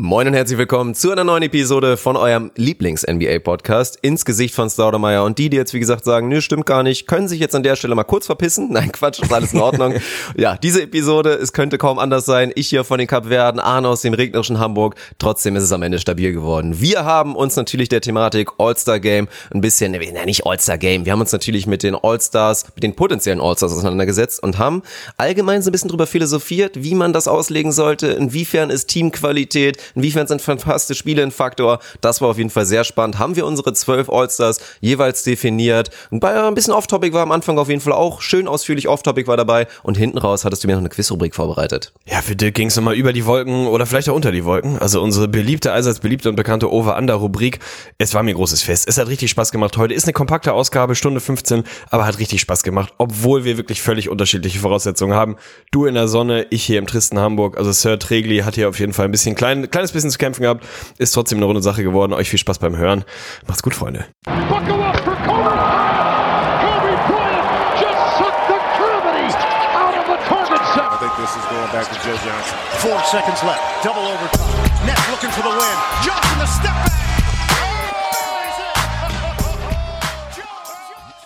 Moin und herzlich willkommen zu einer neuen Episode von eurem Lieblings-NBA-Podcast ins Gesicht von Staudemeyer. Und die, die jetzt wie gesagt sagen, nö, stimmt gar nicht, können sich jetzt an der Stelle mal kurz verpissen. Nein, Quatsch, ist alles in Ordnung. ja, diese Episode, es könnte kaum anders sein. Ich hier von den Kapverden, Arne aus dem regnerischen Hamburg. Trotzdem ist es am Ende stabil geworden. Wir haben uns natürlich der Thematik All-Star Game ein bisschen, ne, nicht All-Star Game, wir haben uns natürlich mit den All-Stars, mit den potenziellen All-Stars auseinandergesetzt und haben allgemein so ein bisschen drüber philosophiert, wie man das auslegen sollte, inwiefern ist Teamqualität, Inwiefern sind verpasste Spiele ein Faktor? Das war auf jeden Fall sehr spannend. Haben wir unsere zwölf Allstars jeweils definiert. Und bei ein bisschen Off-Topic war am Anfang auf jeden Fall auch schön ausführlich Off-Topic war dabei. Und hinten raus hattest du mir noch eine Quizrubrik vorbereitet. Ja, für Dirk ging es nochmal über die Wolken oder vielleicht auch unter die Wolken. Also unsere beliebte, allseits beliebte und bekannte Over-Under-Rubrik. Es war mir ein großes Fest. Es hat richtig Spaß gemacht heute. Ist eine kompakte Ausgabe, Stunde 15, aber hat richtig Spaß gemacht, obwohl wir wirklich völlig unterschiedliche Voraussetzungen haben. Du in der Sonne, ich hier im tristen Hamburg. Also Sir Tregli hat hier auf jeden Fall ein bisschen klein, kleines bisschen zu kämpfen gehabt. Ist trotzdem eine runde Sache geworden. Euch viel Spaß beim Hören. Macht's gut, Freunde. Four seconds left. Double overtime. Nets looking for the win. Johnson the step back.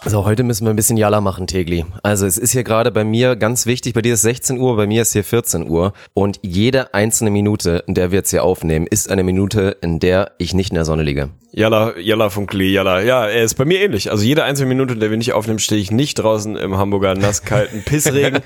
So, heute müssen wir ein bisschen Jalla machen, Tegli. Also es ist hier gerade bei mir ganz wichtig, bei dir ist 16 Uhr, bei mir ist hier 14 Uhr und jede einzelne Minute, in der wir jetzt hier aufnehmen, ist eine Minute, in der ich nicht in der Sonne liege. Jalla, Jalla Funkli, Jalla. Ja, er ist bei mir ähnlich. Also jede einzelne Minute, in der wir nicht aufnehmen, stehe ich nicht draußen im Hamburger nasskalten Pissregen.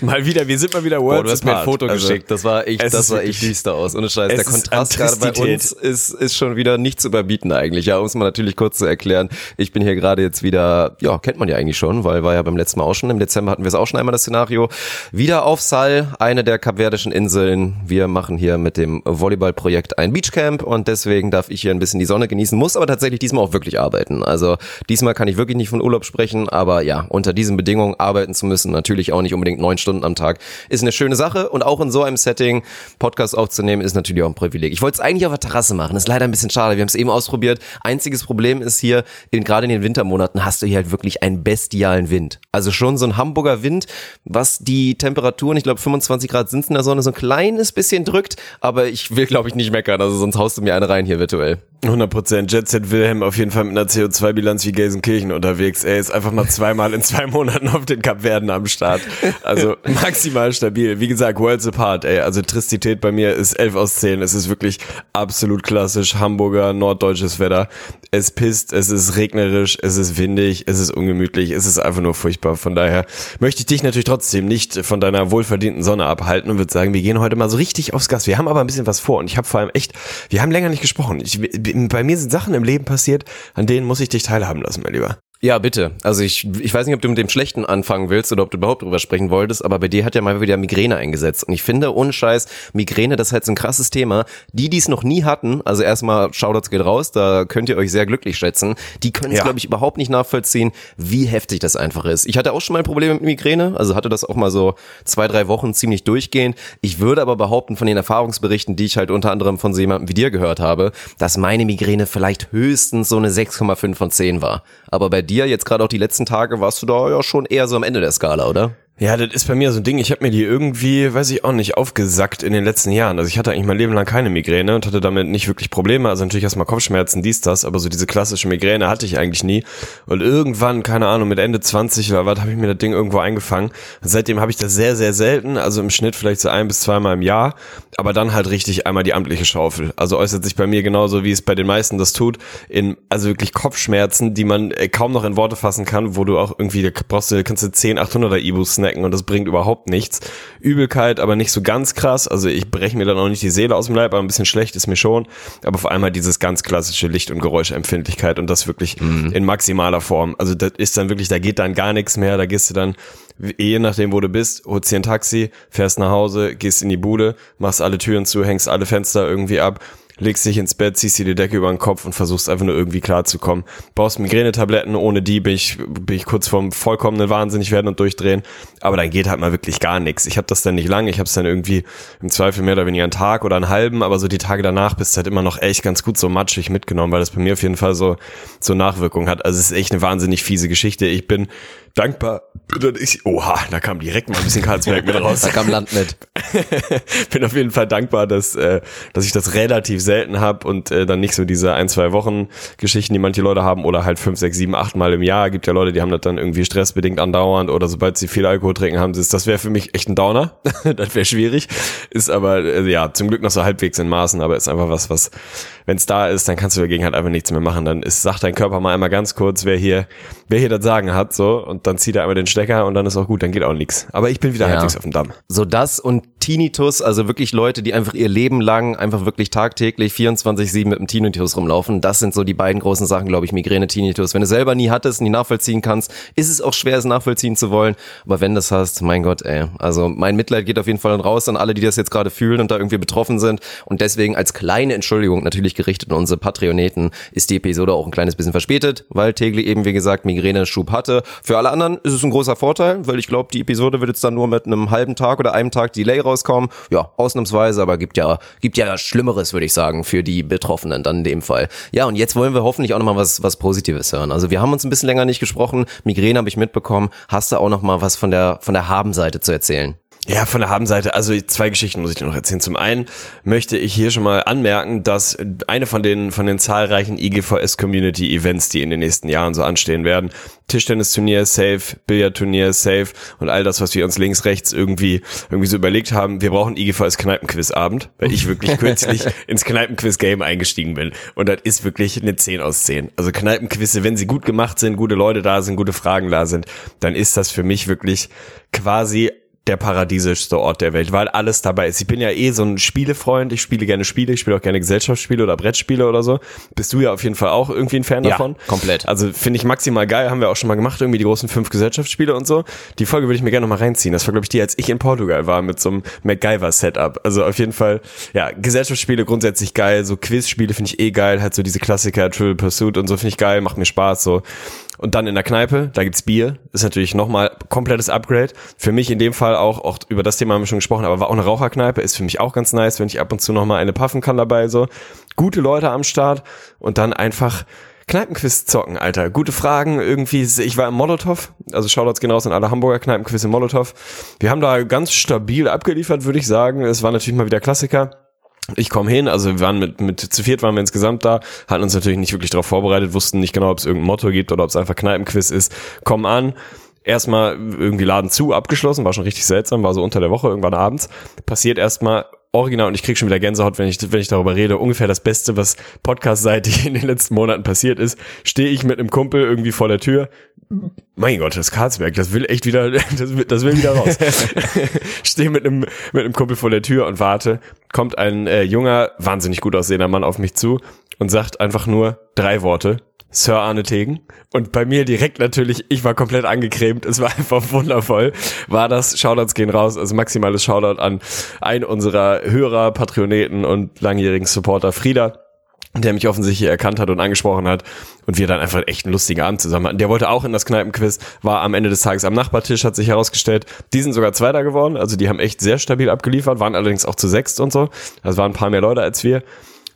mal wieder, wir sind mal wieder Worlds Boah, du hast mir ein Foto also, geschickt. Das war echt, das war echt düster aus. Ohne Scheiß. Der Kontrast gerade bei uns ist, ist schon wieder nicht zu überbieten eigentlich. Ja, um es mal natürlich kurz zu erklären. Ich bin hier gerade jetzt wieder, ja, kennt man ja eigentlich schon, weil war ja beim letzten Mal auch schon. Im Dezember hatten wir es auch schon einmal das Szenario. Wieder auf Sal, eine der kapverdischen Inseln. Wir machen hier mit dem Volleyballprojekt ein Beachcamp und deswegen darf ich hier ein bisschen die Sonne genießen, muss aber tatsächlich diesmal auch wirklich arbeiten. Also diesmal kann ich wirklich nicht von Urlaub sprechen, aber ja, unter diesen Bedingungen arbeiten zu müssen, natürlich auch nicht unbedingt neun Stunden am Tag, ist eine schöne Sache und auch in so einem Setting Podcast aufzunehmen, ist natürlich auch ein Privileg. Ich wollte es eigentlich auf der Terrasse machen, ist leider ein bisschen schade, wir haben es eben ausprobiert. Einziges Problem ist hier, gerade in den Wintermonaten hast du hier halt wirklich einen bestialen Wind. Also schon so ein Hamburger Wind, was die Temperaturen, ich glaube 25 Grad sind in der Sonne, so ein kleines bisschen drückt, aber ich will glaube ich nicht meckern, also sonst haust du mir eine rein hier virtuell. 100 Prozent. Jet Set Wilhelm auf jeden Fall mit einer CO2-Bilanz wie Gelsenkirchen unterwegs. Er ist einfach mal zweimal in zwei Monaten auf den Kapverden am Start. Also maximal stabil. Wie gesagt, Worlds apart, ey. Also Tristität bei mir ist 11 aus 10. Es ist wirklich absolut klassisch Hamburger, norddeutsches Wetter. Es pisst, es ist regnerisch, es ist windig, es ist ungemütlich, es ist einfach nur furchtbar. Von daher möchte ich dich natürlich trotzdem nicht von deiner wohlverdienten Sonne abhalten und würde sagen, wir gehen heute mal so richtig aufs Gas. Wir haben aber ein bisschen was vor und ich habe vor allem echt, wir haben länger nicht gesprochen. Ich, bei mir sind Sachen im Leben passiert, an denen muss ich dich teilhaben lassen, mein Lieber. Ja, bitte. Also ich, ich weiß nicht, ob du mit dem Schlechten anfangen willst oder ob du überhaupt drüber sprechen wolltest, aber bei dir hat ja mal wieder Migräne eingesetzt. Und ich finde, ohne Scheiß, Migräne, das ist halt so ein krasses Thema. Die, die es noch nie hatten, also erstmal Shoutouts geht raus, da könnt ihr euch sehr glücklich schätzen. Die können es, ja. glaube ich, überhaupt nicht nachvollziehen, wie heftig das einfach ist. Ich hatte auch schon mal Probleme mit Migräne, also hatte das auch mal so zwei, drei Wochen ziemlich durchgehend. Ich würde aber behaupten, von den Erfahrungsberichten, die ich halt unter anderem von so jemandem wie dir gehört habe, dass meine Migräne vielleicht höchstens so eine 6,5 von 10 war. Aber bei dir jetzt gerade auch die letzten Tage warst du da ja schon eher so am Ende der Skala, oder? Ja, das ist bei mir so ein Ding. Ich habe mir die irgendwie, weiß ich auch nicht, aufgesackt in den letzten Jahren. Also ich hatte eigentlich mein Leben lang keine Migräne und hatte damit nicht wirklich Probleme. Also natürlich erstmal Kopfschmerzen, dies, das, aber so diese klassische Migräne hatte ich eigentlich nie. Und irgendwann, keine Ahnung, mit Ende 20 oder was, habe ich mir das Ding irgendwo eingefangen. Seitdem habe ich das sehr, sehr selten, also im Schnitt vielleicht so ein bis zweimal im Jahr, aber dann halt richtig einmal die amtliche Schaufel. Also äußert sich bei mir genauso, wie es bei den meisten das tut, in also wirklich Kopfschmerzen, die man äh, kaum noch in Worte fassen kann, wo du auch irgendwie, brauchst du, kannst du 10, 800er Ibus snacken snacken und das bringt überhaupt nichts. Übelkeit, aber nicht so ganz krass. Also ich breche mir dann auch nicht die Seele aus dem Leib, aber ein bisschen schlecht ist mir schon. Aber vor allem halt dieses ganz klassische Licht- und Geräuschempfindlichkeit und das wirklich mhm. in maximaler Form. Also das ist dann wirklich, da geht dann gar nichts mehr. Da gehst du dann, je nachdem, wo du bist, holst dir ein Taxi, fährst nach Hause, gehst in die Bude, machst alle Türen zu, hängst alle Fenster irgendwie ab legst dich ins Bett, ziehst dir die Decke über den Kopf und versuchst einfach nur irgendwie klarzukommen. Brauchst Migränetabletten, ohne die bin ich, bin ich kurz vorm vollkommenen Wahnsinnig werden und durchdrehen. Aber dann geht halt mal wirklich gar nichts. Ich habe das dann nicht lange, ich habe es dann irgendwie im Zweifel mehr oder weniger einen Tag oder einen halben, aber so die Tage danach bist du halt immer noch echt ganz gut so matschig mitgenommen, weil das bei mir auf jeden Fall so, so Nachwirkungen hat. Also es ist echt eine wahnsinnig fiese Geschichte. Ich bin dankbar. Ich, oha, da kam direkt mal ein bisschen Karlsberg mit raus. da kam Land mit. bin auf jeden Fall dankbar, dass, äh, dass ich das relativ selten habe und äh, dann nicht so diese ein, zwei Wochen Geschichten, die manche Leute haben oder halt fünf, sechs, sieben, acht Mal im Jahr. Gibt ja Leute, die haben das dann irgendwie stressbedingt andauernd oder sobald sie viel Alkohol trinken, haben sie es. Das wäre für mich echt ein Downer. das wäre schwierig. Ist aber, äh, ja, zum Glück noch so halbwegs in Maßen, aber ist einfach was, was, wenn es da ist, dann kannst du dagegen halt einfach nichts mehr machen. Dann ist, sagt dein Körper mal einmal ganz kurz, wer hier, wer hier das Sagen hat, so, und dann zieht er einmal den Stecker und dann ist auch gut, dann geht auch nichts. Aber ich bin wieder ja. halbwegs auf dem Damm. So das und Tinnitus, also wirklich Leute, die einfach ihr Leben lang einfach wirklich tagtäglich 24-7 mit dem Tinnitus rumlaufen, das sind so die beiden großen Sachen, glaube ich, Migräne, Tinnitus. Wenn du selber nie hattest, nie nachvollziehen kannst, ist es auch schwer, es nachvollziehen zu wollen. Aber wenn das hast, mein Gott, ey. Also mein Mitleid geht auf jeden Fall raus an alle, die das jetzt gerade fühlen und da irgendwie betroffen sind. Und deswegen als kleine Entschuldigung natürlich gerichtet an unsere Patreoneten ist die Episode auch ein kleines bisschen verspätet, weil Tegli eben, wie gesagt, Migräne-Schub hatte. Für alle anderen ist es ein großer Vorteil, weil ich glaube, die Episode wird jetzt dann nur mit einem halben Tag oder einem Tag Delay rauskommen. Ja, ausnahmsweise, aber gibt ja, gibt ja Schlimmeres, würde ich sagen, für die Betroffenen dann in dem Fall. Ja, und jetzt wollen wir hoffentlich auch nochmal was, was Positives hören. Also wir haben uns ein bisschen länger nicht gesprochen. Migräne habe ich mitbekommen. Hast du auch nochmal was von der, von der Habenseite zu erzählen? Ja, von der Habenseite, also zwei Geschichten muss ich dir noch erzählen. Zum einen möchte ich hier schon mal anmerken, dass eine von den, von den zahlreichen IGVS Community Events, die in den nächsten Jahren so anstehen werden, Tischtennisturnier safe, Billardturnier safe und all das, was wir uns links, rechts irgendwie, irgendwie so überlegt haben, wir brauchen IGVS Kneipenquiz-Abend, weil ich wirklich kürzlich ins Kneipenquiz-Game eingestiegen bin. Und das ist wirklich eine 10 aus 10. Also Kneipenquizze, wenn sie gut gemacht sind, gute Leute da sind, gute Fragen da sind, dann ist das für mich wirklich quasi der paradiesischste Ort der Welt, weil alles dabei ist. Ich bin ja eh so ein Spielefreund, ich spiele gerne Spiele, ich spiele auch gerne Gesellschaftsspiele oder Brettspiele oder so. Bist du ja auf jeden Fall auch irgendwie ein Fan ja, davon? komplett. Also finde ich maximal geil, haben wir auch schon mal gemacht, irgendwie die großen fünf Gesellschaftsspiele und so. Die Folge würde ich mir gerne noch mal reinziehen. Das war, glaube ich, die, als ich in Portugal war mit so einem MacGyver-Setup. Also auf jeden Fall, ja, Gesellschaftsspiele grundsätzlich geil, so Quizspiele finde ich eh geil, halt so diese Klassiker, Trivial Pursuit und so finde ich geil, macht mir Spaß, so und dann in der Kneipe, da gibt's Bier, ist natürlich nochmal komplettes Upgrade. Für mich in dem Fall auch, auch über das Thema haben wir schon gesprochen, aber war auch eine Raucherkneipe, ist für mich auch ganz nice, wenn ich ab und zu nochmal eine puffen kann dabei, so. Gute Leute am Start und dann einfach Kneipenquiz zocken, Alter. Gute Fragen, irgendwie, ich war im Molotow, also Shoutouts gehen raus an alle Hamburger Kneipenquiz im Molotow. Wir haben da ganz stabil abgeliefert, würde ich sagen. Es war natürlich mal wieder Klassiker. Ich komme hin, also wir waren mit, mit zu viert waren wir insgesamt da, hatten uns natürlich nicht wirklich darauf vorbereitet, wussten nicht genau, ob es irgendein Motto gibt oder ob es einfach Kneipenquiz ist. Kommen an, erstmal irgendwie Laden zu, abgeschlossen, war schon richtig seltsam, war so unter der Woche, irgendwann abends. Passiert erstmal original und ich krieg schon wieder Gänsehaut, wenn ich, wenn ich darüber rede, ungefähr das Beste, was podcastseitig in den letzten Monaten passiert ist, stehe ich mit einem Kumpel irgendwie vor der Tür. Mein Gott, das Karlsberg, das will echt wieder, das will, das will wieder raus. stehe mit einem, mit einem Kumpel vor der Tür und warte, kommt ein äh, junger, wahnsinnig gut aussehender Mann auf mich zu und sagt einfach nur drei Worte. Sir Arne Tegen. Und bei mir direkt natürlich, ich war komplett angecremt, es war einfach wundervoll, war das. Shoutouts gehen raus, also maximales Shoutout an einen unserer Hörer, Patroneten und langjährigen Supporter Frieda der mich offensichtlich erkannt hat und angesprochen hat und wir dann einfach echt einen lustigen Abend zusammen hatten. Der wollte auch in das Kneipenquiz, war am Ende des Tages am Nachbartisch, hat sich herausgestellt. Die sind sogar Zweiter geworden, also die haben echt sehr stabil abgeliefert, waren allerdings auch zu sechst und so. Also waren ein paar mehr Leute als wir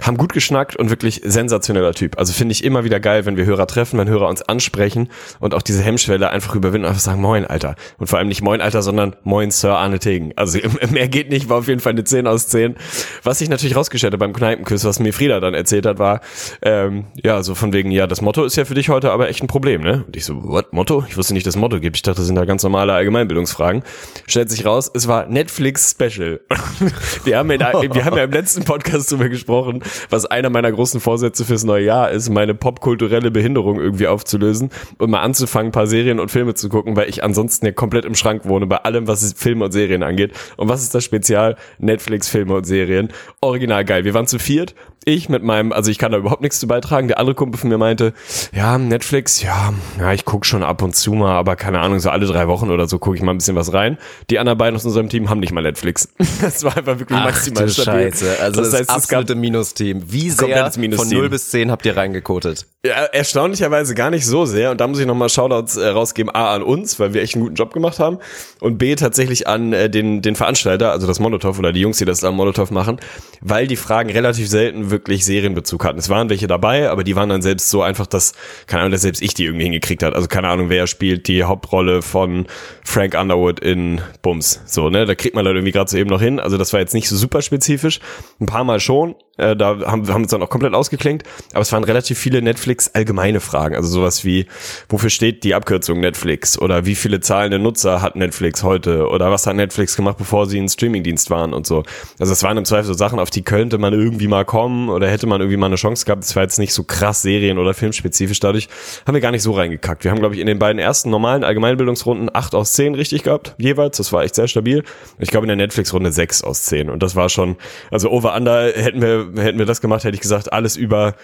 haben gut geschnackt und wirklich sensationeller Typ. Also finde ich immer wieder geil, wenn wir Hörer treffen, wenn Hörer uns ansprechen und auch diese Hemmschwelle einfach überwinden und einfach sagen, moin, Alter. Und vor allem nicht moin, Alter, sondern moin, Sir Arne Tegen. Also mehr geht nicht, war auf jeden Fall eine 10 aus 10. Was sich natürlich rausgestellt hat beim Kneipenquiz, was mir Frieda dann erzählt hat, war, ähm, ja, so von wegen, ja, das Motto ist ja für dich heute aber echt ein Problem, ne? Und ich so, what, Motto? Ich wusste nicht, dass Motto gibt. Ich dachte, das sind da ganz normale Allgemeinbildungsfragen. Stellt sich raus, es war Netflix Special. wir haben, in, wir haben ja im letzten Podcast drüber gesprochen, was einer meiner großen Vorsätze fürs neue Jahr ist, meine popkulturelle Behinderung irgendwie aufzulösen und mal anzufangen, paar Serien und Filme zu gucken, weil ich ansonsten ja komplett im Schrank wohne bei allem, was Filme und Serien angeht. Und was ist das Spezial? Netflix, Filme und Serien. Original geil. Wir waren zu viert ich mit meinem, also ich kann da überhaupt nichts zu beitragen. Der andere Kumpel von mir meinte, ja, Netflix, ja, ja, ich gucke schon ab und zu mal, aber keine Ahnung, so alle drei Wochen oder so gucke ich mal ein bisschen was rein. Die anderen beiden aus unserem Team haben nicht mal Netflix. Das war einfach wirklich Ach, maximal stabil. Scheiße. Also das, das heißt, absolute Minus-Team. Wie sehr Minus von 0 bis 10 habt ihr reingekotet? Ja, erstaunlicherweise gar nicht so sehr. Und da muss ich nochmal Shoutouts äh, rausgeben. A, an uns, weil wir echt einen guten Job gemacht haben. Und B, tatsächlich an äh, den, den Veranstalter, also das Molotow oder die Jungs, die das am Molotow machen, weil die Fragen relativ selten wirklich Serienbezug hatten. Es waren welche dabei, aber die waren dann selbst so einfach, dass, keine Ahnung, dass selbst ich die irgendwie hingekriegt hat. Also keine Ahnung, wer spielt die Hauptrolle von Frank Underwood in Bums. So, ne? Da kriegt man halt irgendwie gerade so eben noch hin. Also das war jetzt nicht so super spezifisch. Ein paar Mal schon, äh, da haben haben uns dann auch komplett ausgeklinkt, aber es waren relativ viele Netflix allgemeine Fragen, also sowas wie wofür steht die Abkürzung Netflix oder wie viele zahlende Nutzer hat Netflix heute oder was hat Netflix gemacht, bevor sie ein Streamingdienst waren und so. Also es waren im Zweifel so Sachen, auf die könnte man irgendwie mal kommen oder hätte man irgendwie mal eine Chance gehabt. Es war jetzt nicht so krass Serien oder filmspezifisch, dadurch haben wir gar nicht so reingekackt. Wir haben glaube ich in den beiden ersten normalen Allgemeinbildungsrunden acht aus zehn richtig gehabt jeweils, das war echt sehr stabil. Ich glaube in der Netflix Runde sechs aus zehn und das war schon also over under hätten wir hätten wir das gemacht, hätte ich gesagt, alles über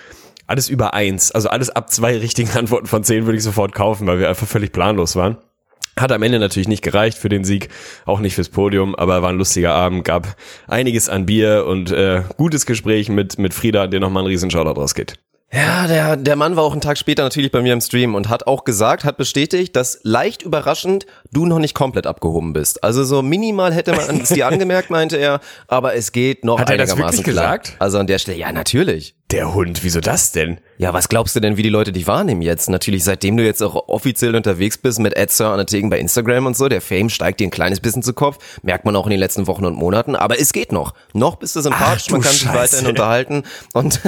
alles über eins, also alles ab zwei richtigen Antworten von zehn würde ich sofort kaufen, weil wir einfach völlig planlos waren. Hat am Ende natürlich nicht gereicht für den Sieg, auch nicht fürs Podium, aber war ein lustiger Abend, gab einiges an Bier und äh, gutes Gespräch mit, mit Frieda, der nochmal ein riesen Shoutout rausgeht. Ja, der, der Mann war auch einen Tag später natürlich bei mir im Stream und hat auch gesagt, hat bestätigt, dass leicht überraschend du noch nicht komplett abgehoben bist. Also so minimal hätte man es dir angemerkt, meinte er, aber es geht noch hat einigermaßen er das wirklich klar. gesagt? Also an der Stelle, ja, natürlich. Der Hund, wieso das denn? Ja, was glaubst du denn, wie die Leute dich wahrnehmen jetzt? Natürlich, seitdem du jetzt auch offiziell unterwegs bist mit Adsir Anategen bei Instagram und so, der Fame steigt dir ein kleines bisschen zu Kopf, merkt man auch in den letzten Wochen und Monaten, aber es geht noch. Noch bist du sympathisch, Ach, man kann Scheiße. sich weiterhin unterhalten und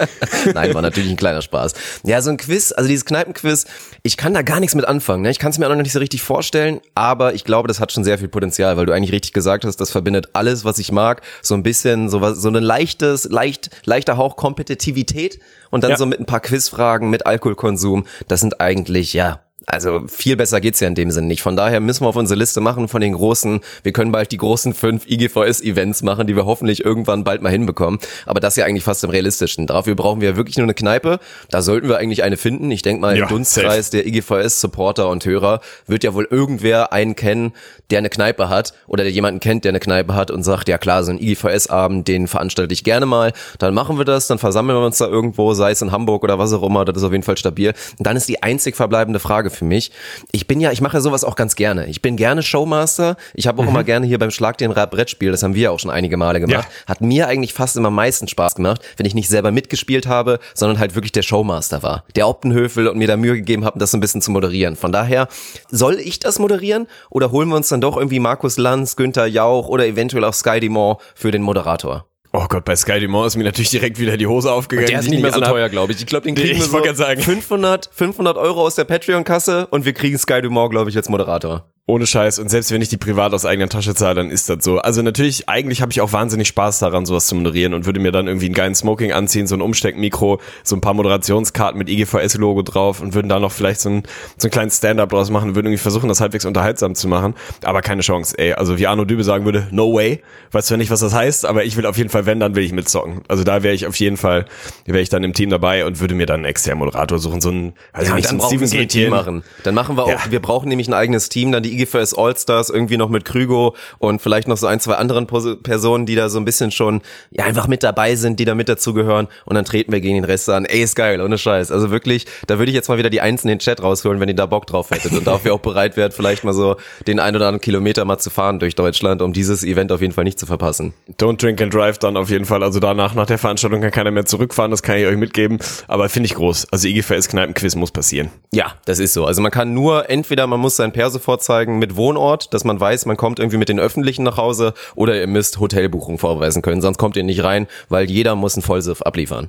nein, war natürlich ein kleiner Spaß. Ja, so ein Quiz, also dieses Kneipenquiz, ich kann da gar nichts mit anfangen, ne? Ich kann es mir auch noch nicht so richtig vorstellen, aber ich glaube, das hat schon sehr viel Potenzial, weil du eigentlich richtig gesagt hast, das verbindet alles, was ich mag, so ein bisschen so was, so ein leichtes, leicht, leichter Hauch Kompetitivität und dann ja. so mit ein paar Quizfragen, mit Alkoholkonsum. Das sind eigentlich, ja, also viel besser geht's ja in dem Sinn nicht. Von daher müssen wir auf unsere Liste machen von den großen, wir können bald die großen fünf IGVS-Events machen, die wir hoffentlich irgendwann bald mal hinbekommen. Aber das ist ja eigentlich fast im realistischen. Dafür brauchen wir wirklich nur eine Kneipe. Da sollten wir eigentlich eine finden. Ich denke mal, ja, im Dunstkreis safe. der IGVS-Supporter und Hörer wird ja wohl irgendwer einen kennen, der eine Kneipe hat oder der jemanden kennt, der eine Kneipe hat und sagt, ja klar, so ein IGVS-Abend, den veranstalte ich gerne mal. Dann machen wir das, dann versammeln wir uns da irgendwo, sei es in Hamburg oder was auch immer. Das ist auf jeden Fall stabil. Und dann ist die einzig verbleibende Frage für mich. Ich bin ja, ich mache ja sowas auch ganz gerne. Ich bin gerne Showmaster. Ich habe auch mhm. immer gerne hier beim Schlag den Rad Brettspiel, das haben wir auch schon einige Male gemacht. Ja. Hat mir eigentlich fast immer am meisten Spaß gemacht, wenn ich nicht selber mitgespielt habe, sondern halt wirklich der Showmaster war. Der Optenhöfel und mir da Mühe gegeben habe, das so ein bisschen zu moderieren. Von daher, soll ich das moderieren oder holen wir uns dann doch irgendwie Markus Lanz, Günther Jauch oder eventuell auch Sky Dumont für den Moderator? Oh Gott, bei Sky Dumont ist mir natürlich direkt wieder die Hose aufgegangen. Der ist nicht mehr so teuer, glaube ich. Ich glaube, den kriegen ich wir so sagen. 500, 500 Euro aus der Patreon-Kasse und wir kriegen Sky Dumont, glaube ich, als Moderator. Ohne Scheiß. Und selbst wenn ich die privat aus eigener Tasche zahle, dann ist das so. Also natürlich, eigentlich habe ich auch wahnsinnig Spaß daran, sowas zu moderieren und würde mir dann irgendwie einen geilen Smoking anziehen, so ein Umsteckmikro, so ein paar Moderationskarten mit IGVS-Logo drauf und würden da noch vielleicht so, ein, so einen kleinen Stand-up draus machen, würden irgendwie versuchen, das halbwegs unterhaltsam zu machen. Aber keine Chance, ey. Also wie Arno Dübe sagen würde, no way. Weiß zwar nicht, was das heißt, aber ich will auf jeden Fall, wenn, dann will ich mitzocken. Also da wäre ich auf jeden Fall, wäre ich dann im Team dabei und würde mir dann einen externen Moderator suchen, so ein, also ja, nicht, dann so ein Steven Team machen. Dann machen wir auch, ja. wir brauchen nämlich ein eigenes Team, dann die IGVS All-Stars Stars irgendwie noch mit Krügo und vielleicht noch so ein, zwei anderen Personen, die da so ein bisschen schon ja einfach mit dabei sind, die da mit dazugehören und dann treten wir gegen den Rest an. Ey, ist geil, ohne Scheiß. Also wirklich, da würde ich jetzt mal wieder die Einzelnen in den Chat rausholen, wenn ihr da Bock drauf hättet und dafür auch bereit wärt, vielleicht mal so den ein oder anderen Kilometer mal zu fahren durch Deutschland, um dieses Event auf jeden Fall nicht zu verpassen. Don't drink and drive dann auf jeden Fall. Also danach, nach der Veranstaltung kann keiner mehr zurückfahren, das kann ich euch mitgeben. Aber finde ich groß. Also IGVS Kneipenquiz muss passieren. Ja, das ist so. Also man kann nur, entweder man muss sein Perso vorzeigen mit Wohnort, dass man weiß, man kommt irgendwie mit den Öffentlichen nach Hause oder ihr müsst Hotelbuchung vorweisen können, sonst kommt ihr nicht rein, weil jeder muss einen Vollsiff abliefern.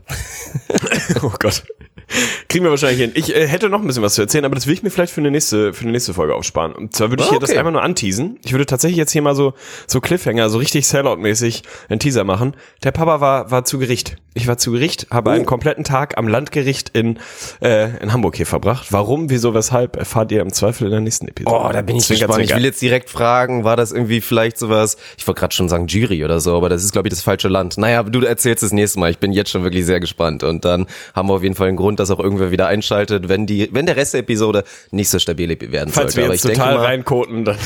oh Gott. Kriegen wir wahrscheinlich hin. Ich äh, hätte noch ein bisschen was zu erzählen, aber das will ich mir vielleicht für eine nächste, für eine nächste Folge aufsparen. Und zwar würde ich hier okay. das einmal nur anteasen. Ich würde tatsächlich jetzt hier mal so, so Cliffhanger, so richtig Sellout-mäßig einen Teaser machen. Der Papa war, war zu Gericht. Ich war zu Gericht, habe oh. einen kompletten Tag am Landgericht in, äh, in Hamburg hier verbracht. Warum, wieso, weshalb, erfahrt ihr im Zweifel in der nächsten Episode. Oh, da bin ich gespannt. Ich will jetzt direkt fragen, war das irgendwie vielleicht sowas, ich wollte gerade schon sagen Jury oder so, aber das ist, glaube ich, das falsche Land. Naja, du erzählst es nächste Mal. Ich bin jetzt schon wirklich sehr gespannt. Und dann haben wir auf jeden Fall einen Grund, dass auch irgendwer wieder einschaltet, wenn die, wenn der Rest der Episode nicht so stabil werden Falls sollte. Wir jetzt total mal, reinkoten, dann,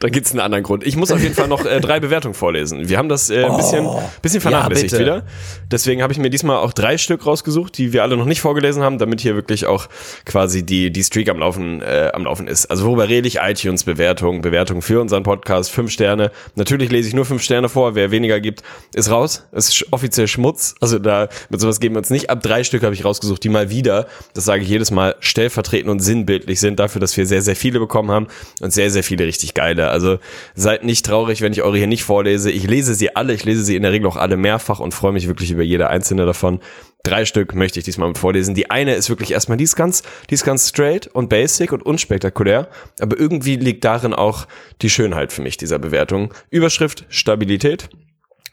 dann gibt's einen anderen Grund. Ich muss auf jeden Fall noch äh, drei Bewertungen vorlesen. Wir haben das äh, ein oh, bisschen, bisschen vernachlässigt ja, wieder. Deswegen habe ich mir diesmal auch drei Stück rausgesucht, die wir alle noch nicht vorgelesen haben, damit hier wirklich auch quasi die, die Streak am Laufen, äh, am Laufen ist. Also worüber rede ich? iTunes Bewertung, Bewertung für unseren Podcast, fünf Sterne. Natürlich lese ich nur fünf Sterne vor. Wer weniger gibt, ist raus. Es ist offiziell Schmutz. Also da, mit sowas geben wir uns nicht ab. Drei Stück habe ich rausgesucht, die mal wieder, das sage ich jedes Mal, stellvertretend und sinnbildlich sind dafür, dass wir sehr, sehr viele bekommen haben und sehr, sehr viele richtig geile. Also seid nicht traurig, wenn ich eure hier nicht vorlese. Ich lese sie alle. Ich lese sie in der Regel auch alle mehrfach und freue mich wirklich über jede einzelne davon. Drei Stück möchte ich diesmal vorlesen. Die eine ist wirklich erstmal, die ist ganz, die ist ganz straight und basic und unspektakulär, aber irgendwie liegt darin auch die Schönheit für mich dieser Bewertung. Überschrift Stabilität.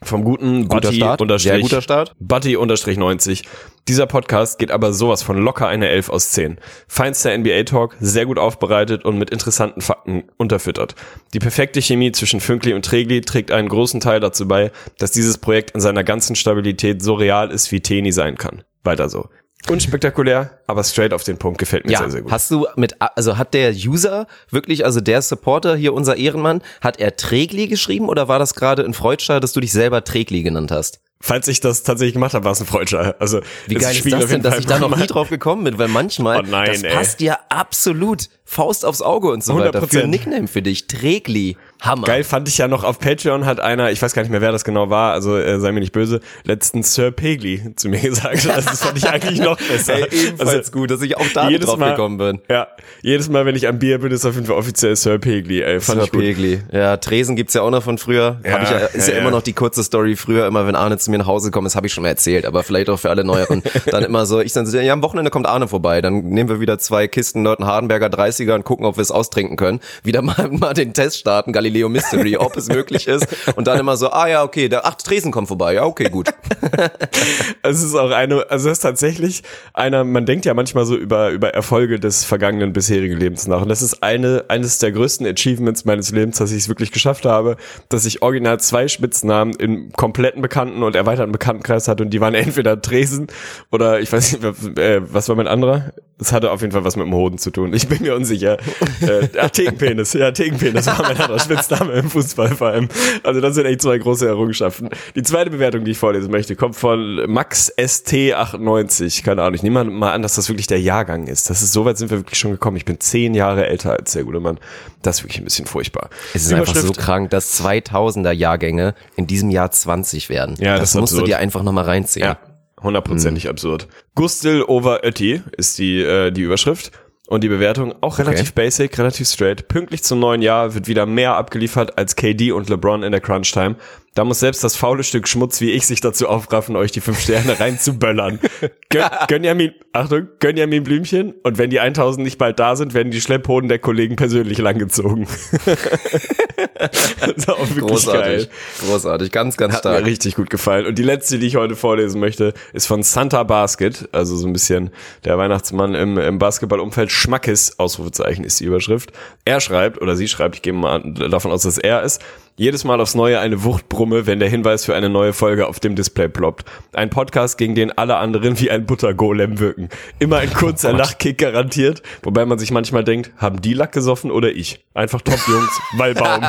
Vom guten guter Buddy Start. unterstrich, Sehr guter Start. Buddy unterstrich 90. Dieser Podcast geht aber sowas von locker eine 11 aus 10. Feinster NBA Talk, sehr gut aufbereitet und mit interessanten Fakten unterfüttert. Die perfekte Chemie zwischen Fünkli und Tregli trägt einen großen Teil dazu bei, dass dieses Projekt in seiner ganzen Stabilität so real ist, wie Teni sein kann. Weiter so. Unspektakulär, aber straight auf den Punkt gefällt mir ja, sehr, sehr gut. Hast du mit, also hat der User wirklich, also der Supporter hier, unser Ehrenmann, hat er Trägli geschrieben oder war das gerade in Freudscher, dass du dich selber Trägli genannt hast? Falls ich das tatsächlich gemacht habe, war es ein Freudscher. Also wie geil ist das denn, dass ich da noch nie drauf gekommen bin, weil manchmal oh nein, das ey. passt ja absolut Faust aufs Auge und so 100%. weiter. Für ein Nickname für dich, Trägli. Hammer. Geil fand ich ja noch auf Patreon hat einer, ich weiß gar nicht mehr, wer das genau war, also äh, sei mir nicht böse, letztens Sir Pegli zu mir gesagt. Also das fand ich eigentlich noch besser. Ey, ebenfalls also, gut, dass ich auch da drauf Mal, gekommen bin. Ja, jedes Mal, wenn ich am Bier bin, ist auf jeden Fall offiziell Sir Pegli. Ey, fand Sir ich gut. Pegli. Ja, Tresen gibt's ja auch noch von früher. Ja, Hab ich ja, ist ja, ja, immer noch die kurze Story früher, immer wenn Arne zu mir nach Hause kommt, das habe ich schon mal erzählt, aber vielleicht auch für alle Neueren. dann immer so, ich dann so, ja, am Wochenende kommt Arne vorbei, dann nehmen wir wieder zwei Kisten Nörten Hardenberger 30er und gucken, ob wir es austrinken können. Wieder mal, mal den Test starten, Galileo Mystery, ob es möglich ist. Und dann immer so, ah ja, okay, der acht Tresen kommt vorbei. Ja, okay, gut. es ist auch eine, also es ist tatsächlich einer, man denkt ja manchmal so über, über Erfolge des vergangenen bisherigen Lebens nach. Und das ist eine, eines der größten Achievements meines Lebens, dass ich es wirklich geschafft habe, dass ich original zwei Spitznamen im kompletten Bekannten und erweiterten Bekanntenkreis hatte und die waren entweder Tresen oder ich weiß nicht, äh, was war mein anderer? Es hatte auf jeden Fall was mit dem Hoden zu tun. Ich bin mir unsicher. äh, ach, Thekenpenis. Ja, Thekenpenis war mein anderer Spitzname im Fußball vor allem. Also das sind echt zwei große Errungenschaften. Die zweite Bewertung, die ich vorlesen möchte, kommt von Max ST98. Keine Ahnung, ich nehme mal an, dass das wirklich der Jahrgang ist. Das ist, so weit sind wir wirklich schon gekommen. Ich bin zehn Jahre älter als der gute Mann. Das ist wirklich ein bisschen furchtbar. Es ist einfach so krank, dass 2000er Jahrgänge in diesem Jahr 20 werden. Ja, das, das musst absurd. du dir einfach nochmal reinziehen. Ja hundertprozentig mhm. absurd. Gustel over Ötti ist die, äh, die Überschrift. Und die Bewertung auch relativ okay. basic, relativ straight. Pünktlich zum neuen Jahr wird wieder mehr abgeliefert als KD und LeBron in der Crunch Time. Da muss selbst das faule Stück Schmutz wie ich sich dazu aufraffen, euch die fünf Sterne reinzuböllern. Gön Gönjamin, Achtung, Gönjamin Blümchen. Und wenn die 1000 nicht bald da sind, werden die Schlepphoden der Kollegen persönlich langgezogen. das ist auch wirklich Großartig. geil. Großartig, ganz, ganz stark. Hat mir richtig gut gefallen. Und die letzte, die ich heute vorlesen möchte, ist von Santa Basket. Also so ein bisschen der Weihnachtsmann im, im Basketballumfeld. Schmackes, Ausrufezeichen ist die Überschrift. Er schreibt, oder sie schreibt, ich gehe mal davon aus, dass er ist, jedes Mal aufs Neue eine Wuchtbrumme, wenn der Hinweis für eine neue Folge auf dem Display ploppt. Ein Podcast, gegen den alle anderen wie ein Buttergolem wirken. Immer ein kurzer oh Lachkick garantiert, wobei man sich manchmal denkt, haben die Lack gesoffen oder ich? Einfach top, Jungs, Wallbaum.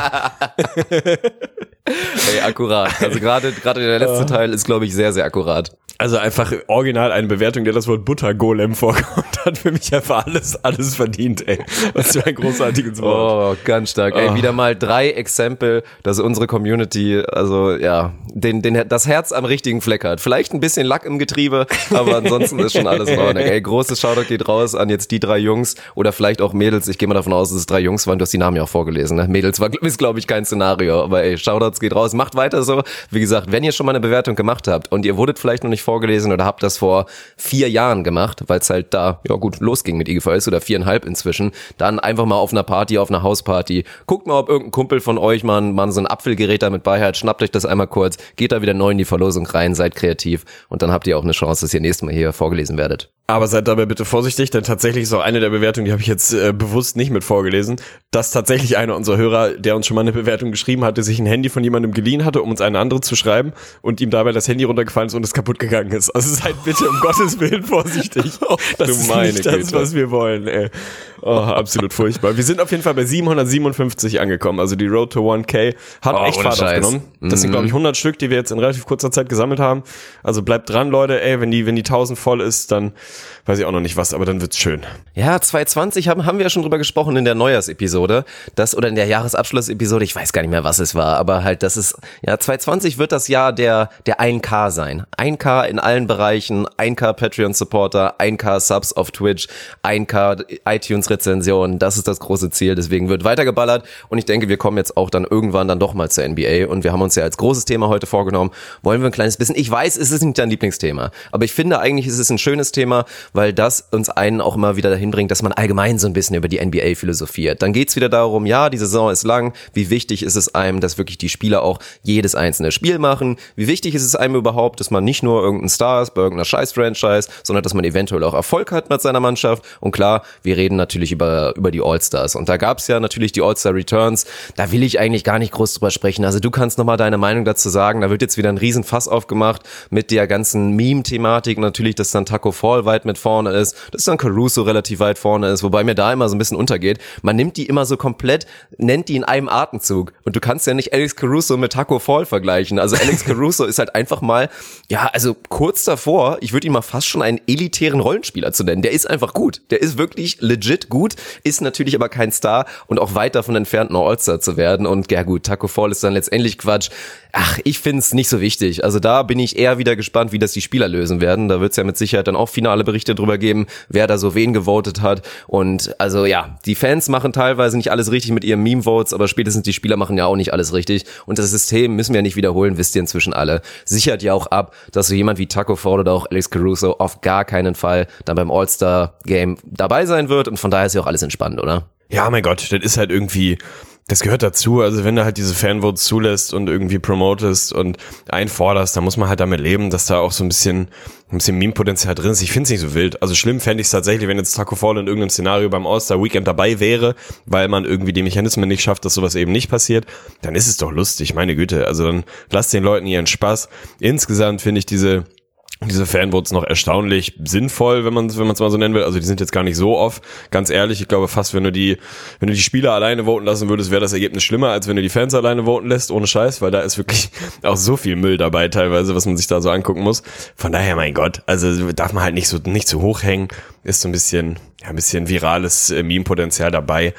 Ey, akkurat. Also gerade gerade der letzte Teil ist, glaube ich, sehr, sehr akkurat. Also einfach original eine Bewertung, der das Wort Buttergolem vorkommt, hat für mich einfach alles, alles verdient, ey. Was für ein großartiges Wort. Oh, ganz stark. Ey, oh. wieder mal drei Exempel dass unsere Community, also ja, den, den, das Herz am richtigen Fleck hat. Vielleicht ein bisschen Lack im Getriebe, aber ansonsten ist schon alles in Ordnung. Ey, großes Shoutout geht raus an jetzt die drei Jungs oder vielleicht auch Mädels. Ich gehe mal davon aus, dass es drei Jungs waren. Du hast die Namen ja auch vorgelesen. Ne? Mädels war, ist, glaube ich, kein Szenario. Aber ey, Shoutouts geht raus. Macht weiter so. Wie gesagt, wenn ihr schon mal eine Bewertung gemacht habt und ihr wurdet vielleicht noch nicht vorgelesen oder habt das vor vier Jahren gemacht, weil es halt da, ja gut, losging mit IGVS oder viereinhalb inzwischen, dann einfach mal auf einer Party, auf einer Hausparty. Guckt mal, ob irgendein Kumpel von euch mal, mal so ein Apfelgerät damit bei hat. Schnappt euch das einmal kurz. Geht da wieder neu in die Verlosung rein. Seid kreativ. Und dann habt ihr auch eine Chance, dass ihr nächstes Mal hier vorgelesen werdet. Aber seid dabei bitte vorsichtig, denn tatsächlich ist auch eine der Bewertungen, die habe ich jetzt äh, bewusst nicht mit vorgelesen, dass tatsächlich einer unserer Hörer, der uns schon mal eine Bewertung geschrieben hatte, sich ein Handy von jemandem geliehen hatte, um uns eine andere zu schreiben und ihm dabei das Handy runtergefallen ist und es kaputt gegangen ist. Also seid bitte um Gottes Willen vorsichtig. das ist nicht das, was wir wollen. Ey. Oh, absolut furchtbar. Wir sind auf jeden Fall bei 757 angekommen. Also die Road to 1K hat oh, echt Fahrt Scheiß. aufgenommen. Das sind, glaube ich, 100 mhm. Stück, die wir jetzt in relativ kurzer Zeit gesammelt haben. Also bleibt dran, Leute. Ey, wenn die, wenn die 1000 voll ist, dann weiß ich auch noch nicht was, aber dann wird's schön. Ja, 2020 haben, haben wir ja schon drüber gesprochen in der Neujahrsepisode. Das, oder in der Jahresabschlussepisode. Ich weiß gar nicht mehr, was es war, aber halt, das ist, ja, 2020 wird das Jahr der, der 1K sein. 1K in allen Bereichen, 1K Patreon-Supporter, 1K Subs auf Twitch, 1K iTunes Rezensionen. Das ist das große Ziel. Deswegen wird weitergeballert. Und ich denke, wir kommen jetzt auch dann irgendwann dann doch mal zur NBA. Und wir haben uns ja als großes Thema heute vorgenommen. Wollen wir ein kleines bisschen. Ich weiß, es ist nicht dein Lieblingsthema. Aber ich finde eigentlich, ist es ein schönes Thema, weil das uns einen auch immer wieder dahin bringt, dass man allgemein so ein bisschen über die NBA philosophiert. Dann geht's wieder darum, ja, die Saison ist lang. Wie wichtig ist es einem, dass wirklich die Spieler auch jedes einzelne Spiel machen? Wie wichtig ist es einem überhaupt, dass man nicht nur irgendein Star ist bei irgendeiner Scheiß-Franchise, sondern dass man eventuell auch Erfolg hat mit seiner Mannschaft? Und klar, wir reden natürlich über, über die All-Stars. Und da gab's ja natürlich die All-Star Returns. Da will ich eigentlich gar nicht groß drüber sprechen. Also du kannst nochmal deine Meinung dazu sagen. Da wird jetzt wieder ein Riesenfass aufgemacht mit der ganzen Meme-Thematik. Natürlich, dass dann Taco Fall weit mit vorne ist, dass dann Caruso relativ weit vorne ist, wobei mir da immer so ein bisschen untergeht. Man nimmt die immer so komplett, nennt die in einem Atemzug. Und du kannst ja nicht Alex Caruso mit Taco Fall vergleichen. Also Alex Caruso ist halt einfach mal, ja, also kurz davor, ich würde ihn mal fast schon einen elitären Rollenspieler zu nennen. Der ist einfach gut. Der ist wirklich legit gut, ist natürlich aber kein Star und auch weit davon entfernt, ein All-Star zu werden. Und ja gut, Taco Fall ist dann letztendlich Quatsch. Ach, ich find's nicht so wichtig. Also da bin ich eher wieder gespannt, wie das die Spieler lösen werden. Da wird's ja mit Sicherheit dann auch finale Berichte drüber geben, wer da so wen gewotet hat. Und also ja, die Fans machen teilweise nicht alles richtig mit ihren Meme-Votes, aber spätestens die Spieler machen ja auch nicht alles richtig. Und das System müssen wir ja nicht wiederholen, wisst ihr inzwischen alle. Sichert ja auch ab, dass so jemand wie Taco Fall oder auch Alex Caruso auf gar keinen Fall dann beim All-Star-Game dabei sein wird. Und von daher ist ja auch alles entspannt, oder? Ja, mein Gott, das ist halt irgendwie, das gehört dazu. Also wenn du halt diese Fanvotes zulässt und irgendwie promotest und einforderst, dann muss man halt damit leben, dass da auch so ein bisschen, ein bisschen Meme-Potenzial drin ist. Ich finde es nicht so wild. Also schlimm fände ich es tatsächlich, wenn jetzt Taco Fall in irgendeinem Szenario beim All-Star-Weekend dabei wäre, weil man irgendwie die Mechanismen nicht schafft, dass sowas eben nicht passiert. Dann ist es doch lustig, meine Güte. Also dann lass den Leuten ihren Spaß. Insgesamt finde ich diese diese Fanvotes noch erstaunlich sinnvoll, wenn man es wenn man es mal so nennen will. Also die sind jetzt gar nicht so oft. Ganz ehrlich, ich glaube fast, wenn du die wenn du die Spieler alleine voten lassen würdest, wäre das Ergebnis schlimmer, als wenn du die Fans alleine voten lässt, ohne Scheiß, weil da ist wirklich auch so viel Müll dabei teilweise, was man sich da so angucken muss. Von daher, mein Gott, also darf man halt nicht so nicht zu hoch hängen. Ist so ein bisschen ja, ein bisschen virales äh, Meme-Potenzial dabei.